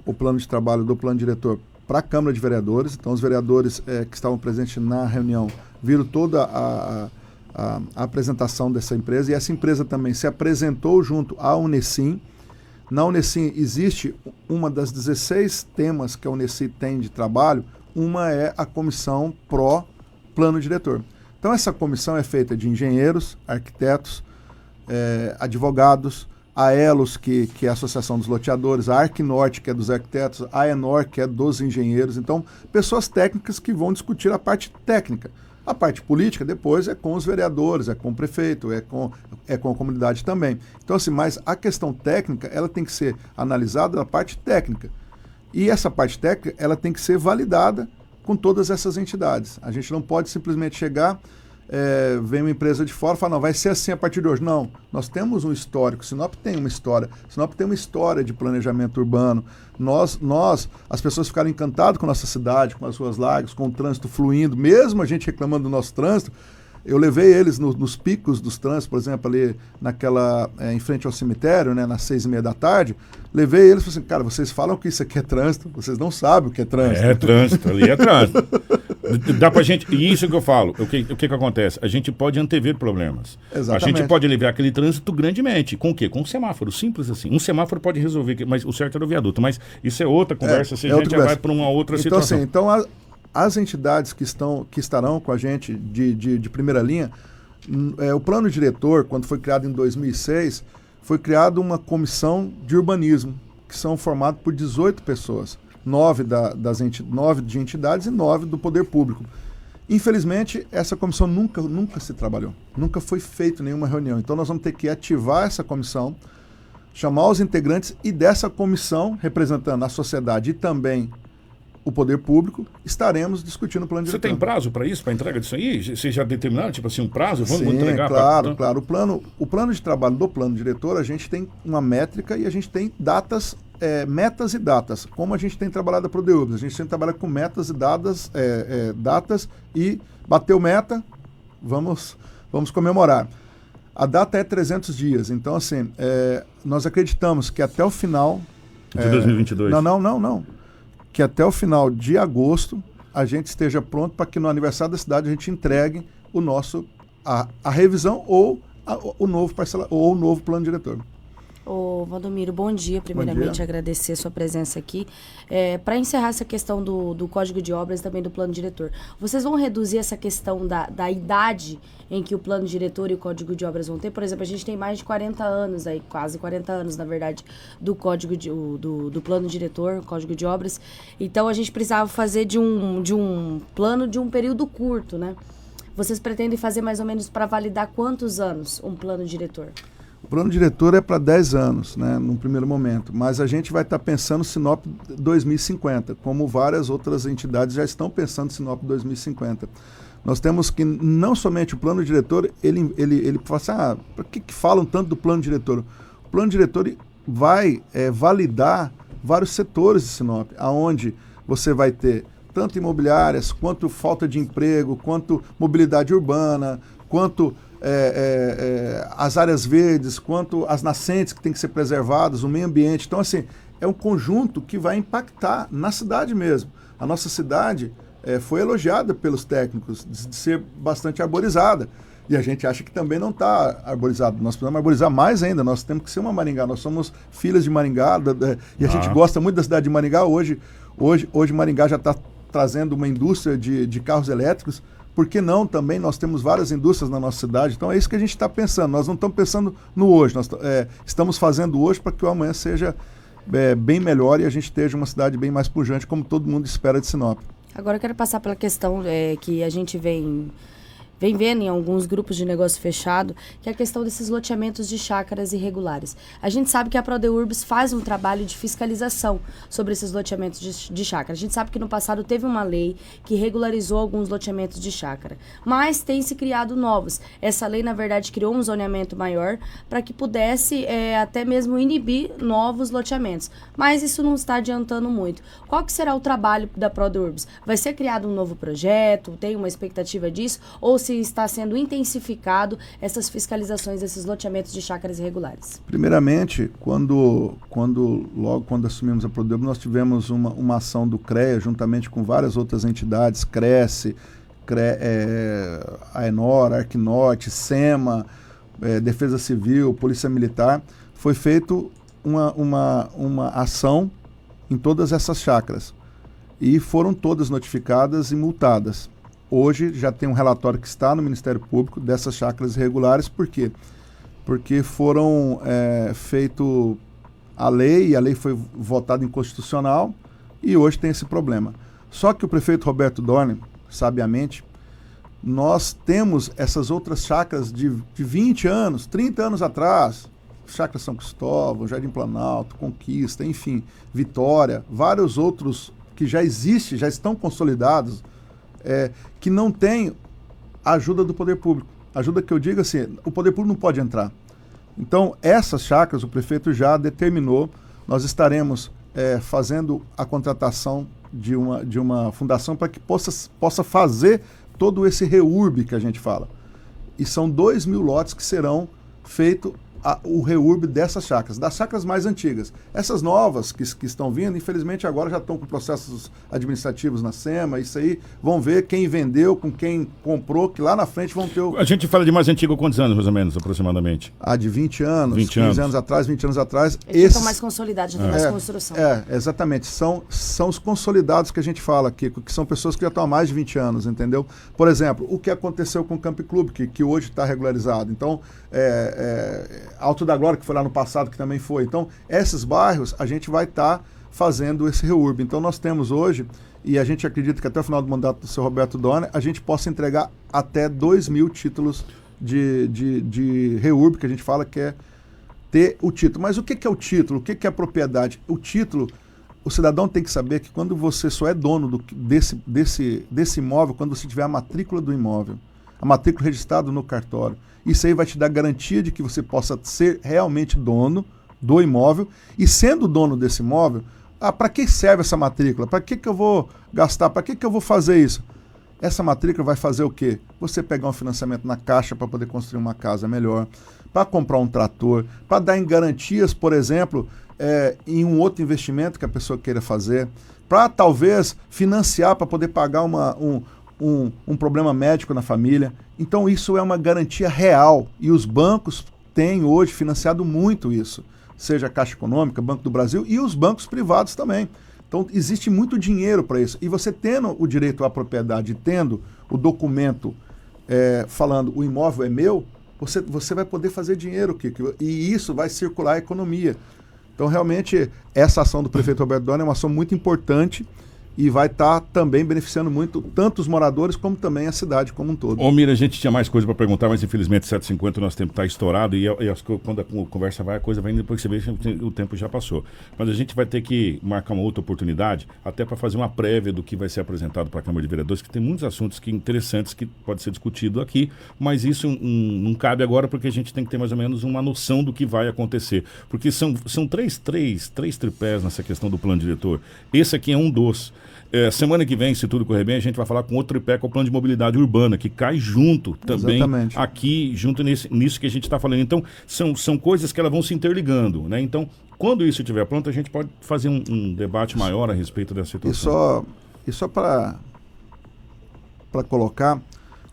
o plano de trabalho do plano diretor para a Câmara de Vereadores. Então, os vereadores é, que estavam presentes na reunião viram toda a, a, a, apresentação dessa empresa e essa empresa também se apresentou junto à Unesim. Na Unesim existe uma das 16 temas que a Unesim tem de trabalho, uma é a comissão pró-plano diretor. Então, essa comissão é feita de engenheiros, arquitetos, é, advogados, a Elos, que, que é a Associação dos Loteadores, a Arquinorte, que é dos arquitetos, a Enor, que é dos engenheiros. Então, pessoas técnicas que vão discutir a parte técnica. A parte política, depois, é com os vereadores, é com o prefeito, é com, é com a comunidade também. Então, assim, mas a questão técnica, ela tem que ser analisada na parte técnica. E essa parte técnica, ela tem que ser validada com todas essas entidades. A gente não pode simplesmente chegar é, vem uma empresa de fora e fala, não, vai ser assim a partir de hoje. Não, nós temos um histórico, Sinop tem uma história, Sinop tem uma história de planejamento urbano. Nós, nós as pessoas ficaram encantadas com a nossa cidade, com as ruas largas, com o trânsito fluindo, mesmo a gente reclamando do nosso trânsito, eu levei eles no, nos picos dos trânsitos, por exemplo, ali naquela, é, em frente ao cemitério, né, nas seis e meia da tarde, levei eles e falei assim, cara, vocês falam que isso aqui é trânsito, vocês não sabem o que é trânsito. É, trânsito, ali é trânsito. Dá pra gente, e isso que eu falo, o que, o que que acontece? A gente pode antever problemas. Exatamente. A gente pode aliviar aquele trânsito grandemente. Com o quê? Com um semáforo, simples assim. Um semáforo pode resolver, mas o certo era o viaduto. Mas isso é outra conversa, é, se a é gente já vai para uma outra então, situação. Assim, então, a, as entidades que, estão, que estarão com a gente de, de, de primeira linha, é, o plano diretor, quando foi criado em 2006, foi criada uma comissão de urbanismo, que são formados por 18 pessoas, nove, da, das enti, nove de entidades e nove do poder público. Infelizmente, essa comissão nunca, nunca se trabalhou, nunca foi feita nenhuma reunião. Então, nós vamos ter que ativar essa comissão, chamar os integrantes e dessa comissão, representando a sociedade e também o poder público, estaremos discutindo o plano de Você tem prazo para isso, para entrega disso aí? Vocês já determinaram, tipo assim, um prazo? Vamos, Sim, entregar? claro, pra... claro. O plano, o plano de trabalho do plano diretor, a gente tem uma métrica e a gente tem datas, é, metas e datas. Como a gente tem trabalhado para o DEUBS, a gente sempre trabalha com metas e datas, é, é, datas e bateu meta, vamos, vamos comemorar. A data é 300 dias. Então, assim, é, nós acreditamos que até o final. De é, 2022. Não, não, não, não. Que até o final de agosto a gente esteja pronto para que no aniversário da cidade a gente entregue o nosso. a, a revisão ou a- o novo parcela, ou o novo plano diretor. Ô, Valdomiro, bom dia. Primeiramente, dia. agradecer a sua presença aqui. Para encerrar essa questão do, do Código de Obras e também do plano diretor, vocês vão reduzir essa questão da, da idade em que o plano diretor e o Código de Obras vão ter? Por exemplo, a gente tem mais de 40 anos aí, quase 40 anos, na verdade, do Código de, do, do plano diretor, Código de Obras. Então, a gente precisava fazer de um, de um plano de um período curto, né? Vocês pretendem fazer mais ou menos para validar quantos anos um plano diretor? O plano diretor é para 10 anos, né, num primeiro momento, mas a gente vai estar pensando Sinop 2050, como várias outras entidades já estão pensando Sinop 2050. Nós temos que não somente o plano diretor, ele, ele, ele fala assim, ah, por que, que falam tanto do plano diretor? O plano diretor vai eh, validar vários setores de Sinop, aonde você vai ter tanto imobiliárias, quanto falta de emprego, quanto mobilidade urbana, quanto é, é, é, as áreas verdes, quanto as nascentes que têm que ser preservadas, o meio ambiente. Então, assim, é um conjunto que vai impactar na cidade mesmo. A nossa cidade é, foi elogiada pelos técnicos de, de ser bastante arborizada. E a gente acha que também não está arborizado. Nós precisamos arborizar mais ainda. Nós temos que ser uma Maringá. Nós somos filhas de Maringá da- da- e a Ah. gente gosta muito da cidade de Maringá. Hoje, hoje, hoje Maringá já está trazendo uma indústria de, de carros elétricos. Por que não também? Nós temos várias indústrias na nossa cidade. Então é isso que a gente está pensando. Nós não estamos pensando no hoje. Nós é, estamos fazendo hoje para que o amanhã seja é, bem melhor e a gente esteja uma cidade bem mais pujante, como todo mundo espera de Sinop. Agora eu quero passar pela questão é, que a gente vem, vem vendo em alguns grupos de negócio fechado, que é a questão desses loteamentos de chácaras irregulares. A gente sabe que a Prodeurbs faz um trabalho de fiscalização sobre esses loteamentos de, de chácara. A gente sabe que no passado teve uma lei que regularizou alguns loteamentos de chácara, mas tem se criado novos. Essa lei, na verdade, criou um zoneamento maior para que pudesse é, até mesmo inibir novos loteamentos. Mas isso não está adiantando muito. Qual que será o trabalho da Prodeurbs? Vai ser criado um novo projeto? Tem uma expectativa disso? Ou se está sendo intensificado essas fiscalizações desses loteamentos de chácaras irregulares? Primeiramente, quando, quando logo quando assumimos a Prodeurbs, nós tivemos uma, uma ação do CREA, juntamente com várias outras entidades, Cresce, CRE, é, AENOR, Arquinorte, SEMA, é, Defesa Civil, Polícia Militar, foi feito uma, uma, uma ação em todas essas chácaras. E foram todas notificadas e multadas. Hoje já tem um relatório que está no Ministério Público dessas chácaras irregulares, por quê? Porque foram é, feito a lei, e a lei foi votada inconstitucional, e hoje tem esse problema. Só que o prefeito Roberto Dorne, sabiamente, nós temos essas outras chácaras de, de 20 anos, 30 anos atrás, Chácara São Cristóvão, Jardim Planalto, Conquista, enfim, Vitória, vários outros que já existem, já estão consolidados, é, que não têm ajuda do poder público. Ajuda que eu digo assim, o poder público não pode entrar. Então, essas chácaras, o prefeito já determinou, nós estaremos é, fazendo a contratação de uma, de uma fundação para que possa, possa fazer todo esse reurb que a gente fala. E são 2 mil lotes que serão feitos a- o reurb dessas chácaras, das chácaras mais antigas. Essas novas que, que estão vindo, infelizmente agora já estão com processos administrativos na SEMA, isso aí, vão ver quem vendeu, com quem comprou, que lá na frente vão ter o, A gente fala de mais antigo quantos anos, mais ou menos, aproximadamente? ah, de 20 anos, 20 15 anos. anos. atrás, 20 anos atrás. Eles já estão mais consolidados, já tem mais é, construção. É, exatamente. São, são os consolidados que a gente fala aqui, que são pessoas que já estão há mais de 20 anos, entendeu? Por exemplo, o que aconteceu com o Camp Club, que, que hoje está regularizado. Então, é, é, Alto da Glória, que foi lá no passado, que também foi. Então, esses bairros, a gente vai estar fazendo esse reurb. Então, nós temos hoje, e a gente acredita que até o final do mandato do seu Roberto Dona, a gente possa entregar até 2 mil títulos de, de, de que a gente fala que é ter o título. Mas o que, que é o título? O que, que é a propriedade? O título, o cidadão tem que saber que quando você só é dono do, desse, desse, desse imóvel, quando você tiver a matrícula do imóvel, a matrícula registrada no cartório, isso aí vai te dar garantia de que você possa ser realmente dono do imóvel e sendo dono desse imóvel, ah, para que serve essa matrícula? Para que, que eu vou gastar? Para que, que eu vou fazer isso? Essa matrícula vai fazer o quê? Você pegar um financiamento na caixa para poder construir uma casa melhor, para comprar um trator, para dar em garantias, por exemplo, é, em um outro investimento que a pessoa queira fazer, para talvez financiar para poder pagar uma, um, um, um problema médico na família. Então isso é uma garantia real e os bancos têm hoje financiado muito isso, seja a Caixa Econômica, Banco do Brasil e os bancos privados também. Então existe muito dinheiro para isso. E você tendo o direito à propriedade, tendo o documento é, falando o imóvel é meu, você, você vai poder fazer dinheiro, Kiko, e isso vai circular a economia. Então, realmente, essa ação do prefeito Roberto Dona é uma ação muito importante e vai estar tá também beneficiando muito tanto os moradores como também a cidade como um todo. Ô Mira, a gente tinha mais coisa para perguntar, mas infelizmente 7h50 o nosso tempo está estourado e, e as, quando a conversa vai, a coisa vai indo depois que você vê o tempo já passou. Mas a gente vai ter que marcar uma outra oportunidade até para fazer uma prévia do que vai ser apresentado para a Câmara de Vereadores, que tem muitos assuntos que interessantes que pode ser discutido aqui, mas isso um, não cabe agora porque a gente tem que ter mais ou menos uma noção do que vai acontecer. Porque são, são três, três, três tripés nessa questão do plano diretor. Esse aqui é um dos. É, semana que vem, se tudo correr bem, a gente vai falar com outro com o plano de mobilidade urbana, que cai junto também Exatamente. aqui, junto nesse, nisso que a gente está falando. Então, são, são coisas que elas vão se interligando, né? Então, quando isso estiver pronto, a gente pode fazer um, um debate maior a respeito dessa situação. E só, e só para colocar,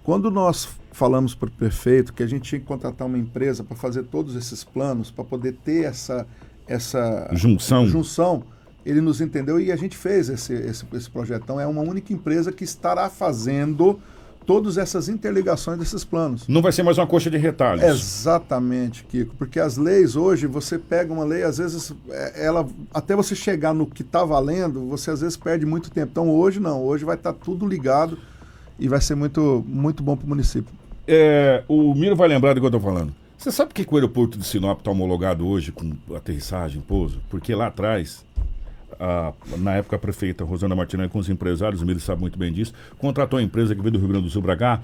quando nós falamos para o prefeito que a gente tinha que contratar uma empresa para fazer todos esses planos, para poder ter essa, essa junção. junção ele nos entendeu e a gente fez esse, esse, esse projeto. Então, é uma única empresa que estará fazendo todas essas interligações desses planos. Não vai ser mais uma coxa de retalhos. Exatamente, Kiko. Porque as leis hoje, você pega uma lei, às vezes, é, ela até você chegar no que está valendo, você às vezes perde muito tempo. Então hoje não, hoje vai estar tá tudo ligado e vai ser muito, muito bom para o município. É, o Miro vai lembrar do que eu estou falando. Você sabe por que o aeroporto de Sinop está homologado hoje com aterrissagem, pouso? Porque lá atrás a, na época a prefeita Rosana Martinelli com os empresários, o Mili sabe muito bem disso, contratou uma empresa que veio do Rio Grande do Sul para cá,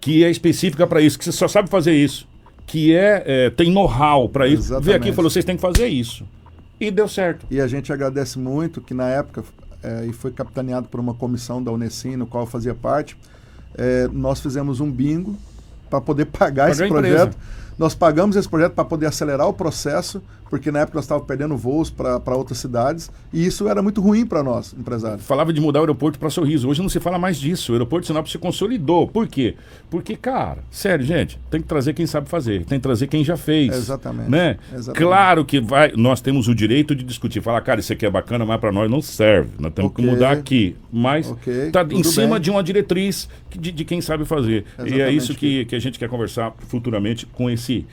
que é específica para isso, que você só sabe fazer isso, que é, é tem know-how para isso. Exatamente. Veio aqui e falou, vocês têm que fazer isso. E deu certo. E a gente agradece muito que na época, é, e foi capitaneado por uma comissão da Unesim, no qual eu fazia parte, é, nós fizemos um bingo para poder pagar, pagar esse projeto. Nós pagamos esse projeto para poder acelerar o processo, porque na época nós estávamos perdendo voos para outras cidades, e isso era muito ruim para nós, empresários. Falava de mudar o aeroporto para Sorriso, hoje não se fala mais disso. O aeroporto de Sinop se consolidou. Por quê? Porque, cara, sério, gente, tem que trazer quem sabe fazer, tem que trazer quem já fez. Exatamente. Né? Exatamente. Claro que vai, nós temos o direito de discutir, falar, cara, isso aqui é bacana, mas para nós não serve. Nós temos okay. que mudar aqui. Mas okay. tá em cima bem. de uma diretriz de, de quem sabe fazer. Exatamente. E é isso que, que a gente quer conversar futuramente com esse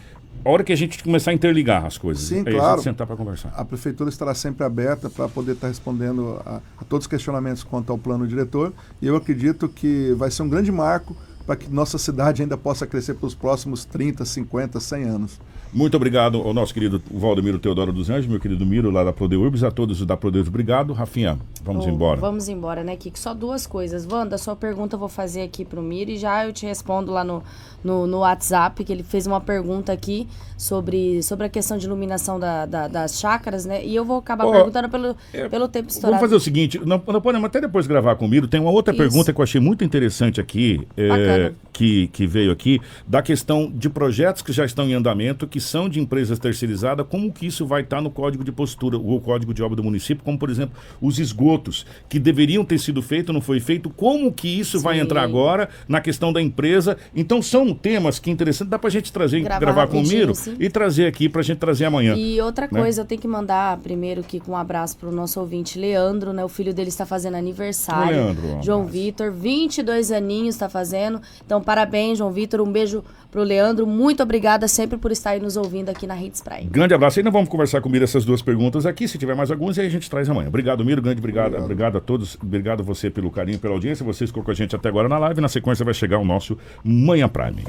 a hora que a gente começar a interligar as coisas. Sim, aí claro. A sentar para conversar. A prefeitura estará sempre aberta para poder estar respondendo a, a, todos os questionamentos quanto ao plano diretor. E eu acredito que vai ser um grande marco para que nossa cidade ainda possa crescer para os próximos 30, 50, 100 anos. Muito obrigado ao nosso querido Valdemiro Teodoro dos Anjos, meu querido Miro, lá da Prodeurbs, a todos da Prodeurbs, obrigado. Rafinha, vamos oh, embora. Vamos embora, né, Kiko? Só duas coisas. Wanda, sua pergunta eu vou fazer aqui para o Miro e já eu te respondo lá no, no, no, WhatsApp, que ele fez uma pergunta aqui sobre, sobre a questão de iluminação da, da, das chácaras, né? E eu vou acabar oh, perguntando pelo, é, pelo tempo estourado. Vamos fazer o seguinte, não, não podemos até depois gravar com o Miro, tem uma outra Isso. pergunta que eu achei muito interessante aqui, é, que, que veio aqui, da questão de projetos que já estão em andamento, que são de empresas terceirizadas, como que isso vai estar no código de postura, o código de obra do município, como por exemplo, os esgotos, que deveriam ter sido feitos, não foi feito, como que isso Sim. vai entrar agora na questão da empresa. Então são temas que interessante, dá pra gente trazer, gravar, gravar com o Miro sim. e trazer aqui pra gente trazer amanhã. E outra né? coisa, eu tenho que mandar primeiro aqui com um abraço pro nosso ouvinte Leandro, né? O filho dele está fazendo aniversário. Leandro, João Vitor, 22 aninhos está fazendo. Então parabéns, João Vitor, um beijo pro Leandro. Muito obrigada sempre por estar aí nos ouvindo aqui na Hits Prime. Grande abraço. E ainda vamos conversar com o Miro essas duas perguntas aqui. Se tiver mais algumas, aí a gente traz amanhã. Obrigado, Miro. Grande obrigado. Obrigado, obrigado a todos. Obrigado a você pelo carinho, pela audiência. Vocês ficou com a gente até agora na live. Na sequência vai chegar o nosso Manhã Prime.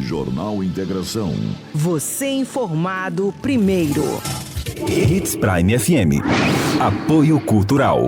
Jornal Integração. Você informado primeiro. Hits Prime FM. Apoio Cultural.